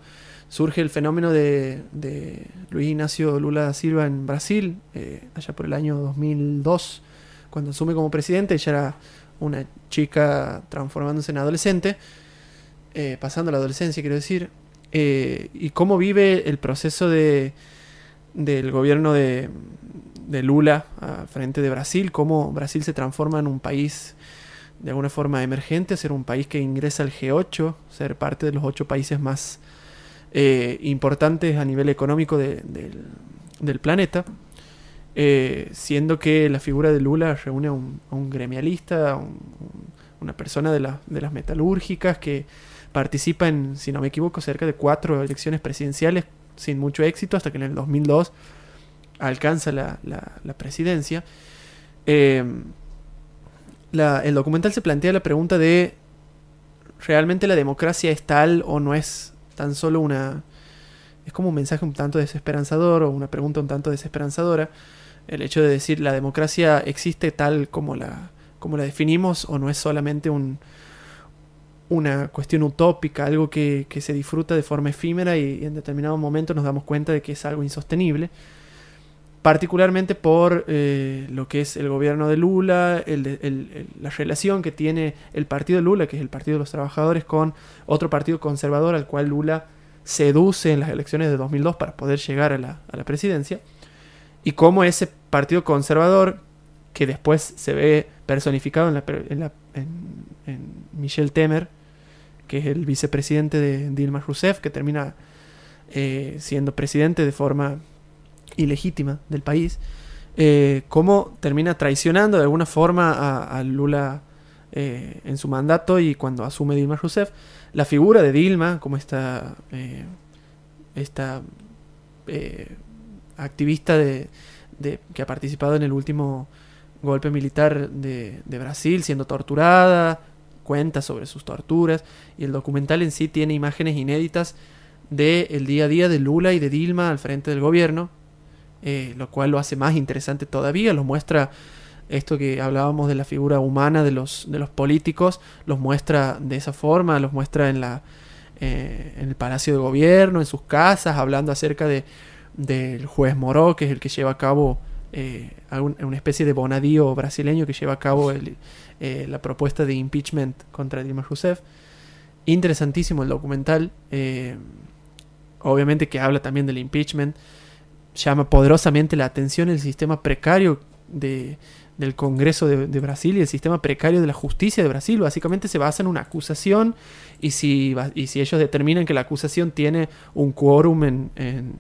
surge el fenómeno de, de Luis Ignacio Lula da Silva en Brasil, eh, allá por el año 2002, cuando asume como presidente, ella era una chica transformándose en adolescente, pasando la adolescencia, quiero decir, y cómo vive el proceso de, del gobierno de, de Lula frente de Brasil, cómo Brasil se transforma en un país de alguna forma emergente, ser un país que ingresa al G8, ser parte de los ocho países más eh, importantes a nivel económico de- del, del planeta, eh, siendo que la figura de Lula reúne a un, gremialista, a un- una persona de, la- de las metalúrgicas que participa en, si no me equivoco, cerca de cuatro elecciones presidenciales sin mucho éxito, hasta que en el 2002 alcanza la, la- la presidencia. Eh, la- el documental se plantea la pregunta de ¿realmente la democracia es tal o no es tan solo una... Es como un mensaje un tanto desesperanzador o una pregunta un tanto desesperanzadora. El hecho de decir la democracia existe tal como la, como la definimos o no es solamente un, una cuestión utópica, algo que, que se disfruta de forma efímera y, en determinado momento nos damos cuenta de que es algo insostenible. Particularmente por eh, lo que es el gobierno de Lula, el el- la relación que tiene el partido de Lula, que es el Partido de los Trabajadores, con otro partido conservador al cual Lula seduce en las elecciones de 2002 para poder llegar a la, a la presidencia. Y cómo ese partido conservador, que después se ve personificado en, la, en Michel Temer, que es el vicepresidente de Dilma Rousseff, que termina eh, siendo presidente de forma ilegítima del país, eh, cómo termina traicionando de alguna forma a, Lula eh, en su mandato y cuando asume Dilma Rousseff, la figura de Dilma como esta, eh, esta activista de, de- que ha participado en el último golpe militar de, de Brasil, siendo torturada, cuenta sobre sus torturas, y el documental en sí tiene imágenes inéditas del día a día de Lula y de Dilma al frente del gobierno, eh, lo cual lo hace más interesante todavía, lo muestra esto que hablábamos de la figura humana de los, de los políticos, los muestra de esa forma, los muestra en, la, eh, en el Palacio de Gobierno, en sus casas, hablando acerca de, del juez Moró, que es el que lleva a cabo eh, una especie de bonadío brasileño que lleva a cabo el- eh, la propuesta de impeachment contra Dilma Rousseff. interesantísimo el documental. eh, obviamente que habla también del impeachment. Llama poderosamente la atención el sistema precario de, del Congreso de, Brasil y el sistema precario de la justicia de Brasil. Básicamente se basa en una acusación y si, y si ellos determinan que la acusación tiene un quórum en, en-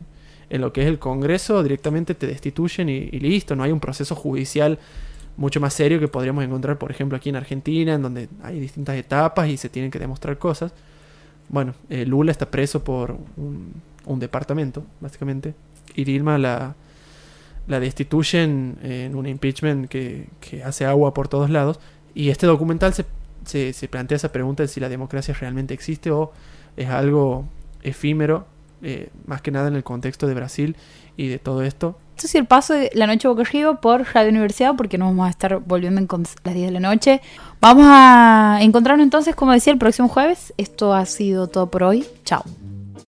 lo que es el Congreso, directamente te destituyen y listo. No hay un proceso judicial mucho más serio que podríamos encontrar, por ejemplo, aquí en Argentina, en donde hay distintas etapas y se tienen que demostrar cosas. Bueno, eh, Lula está preso por un, un departamento, básicamente. Y Dilma la, la destituyen en un impeachment que, que hace agua por todos lados. Y este documental se, se, se plantea esa pregunta de si la democracia realmente existe o es algo efímero, eh, más que nada en el contexto de Brasil y de todo esto. Esto es el paso de la noche boca arriba por Radio Universidad, porque nos vamos a estar volviendo en las 10 de la noche. Vamos a encontrarnos entonces, como decía, el próximo jueves. Esto ha sido todo por hoy. Chao.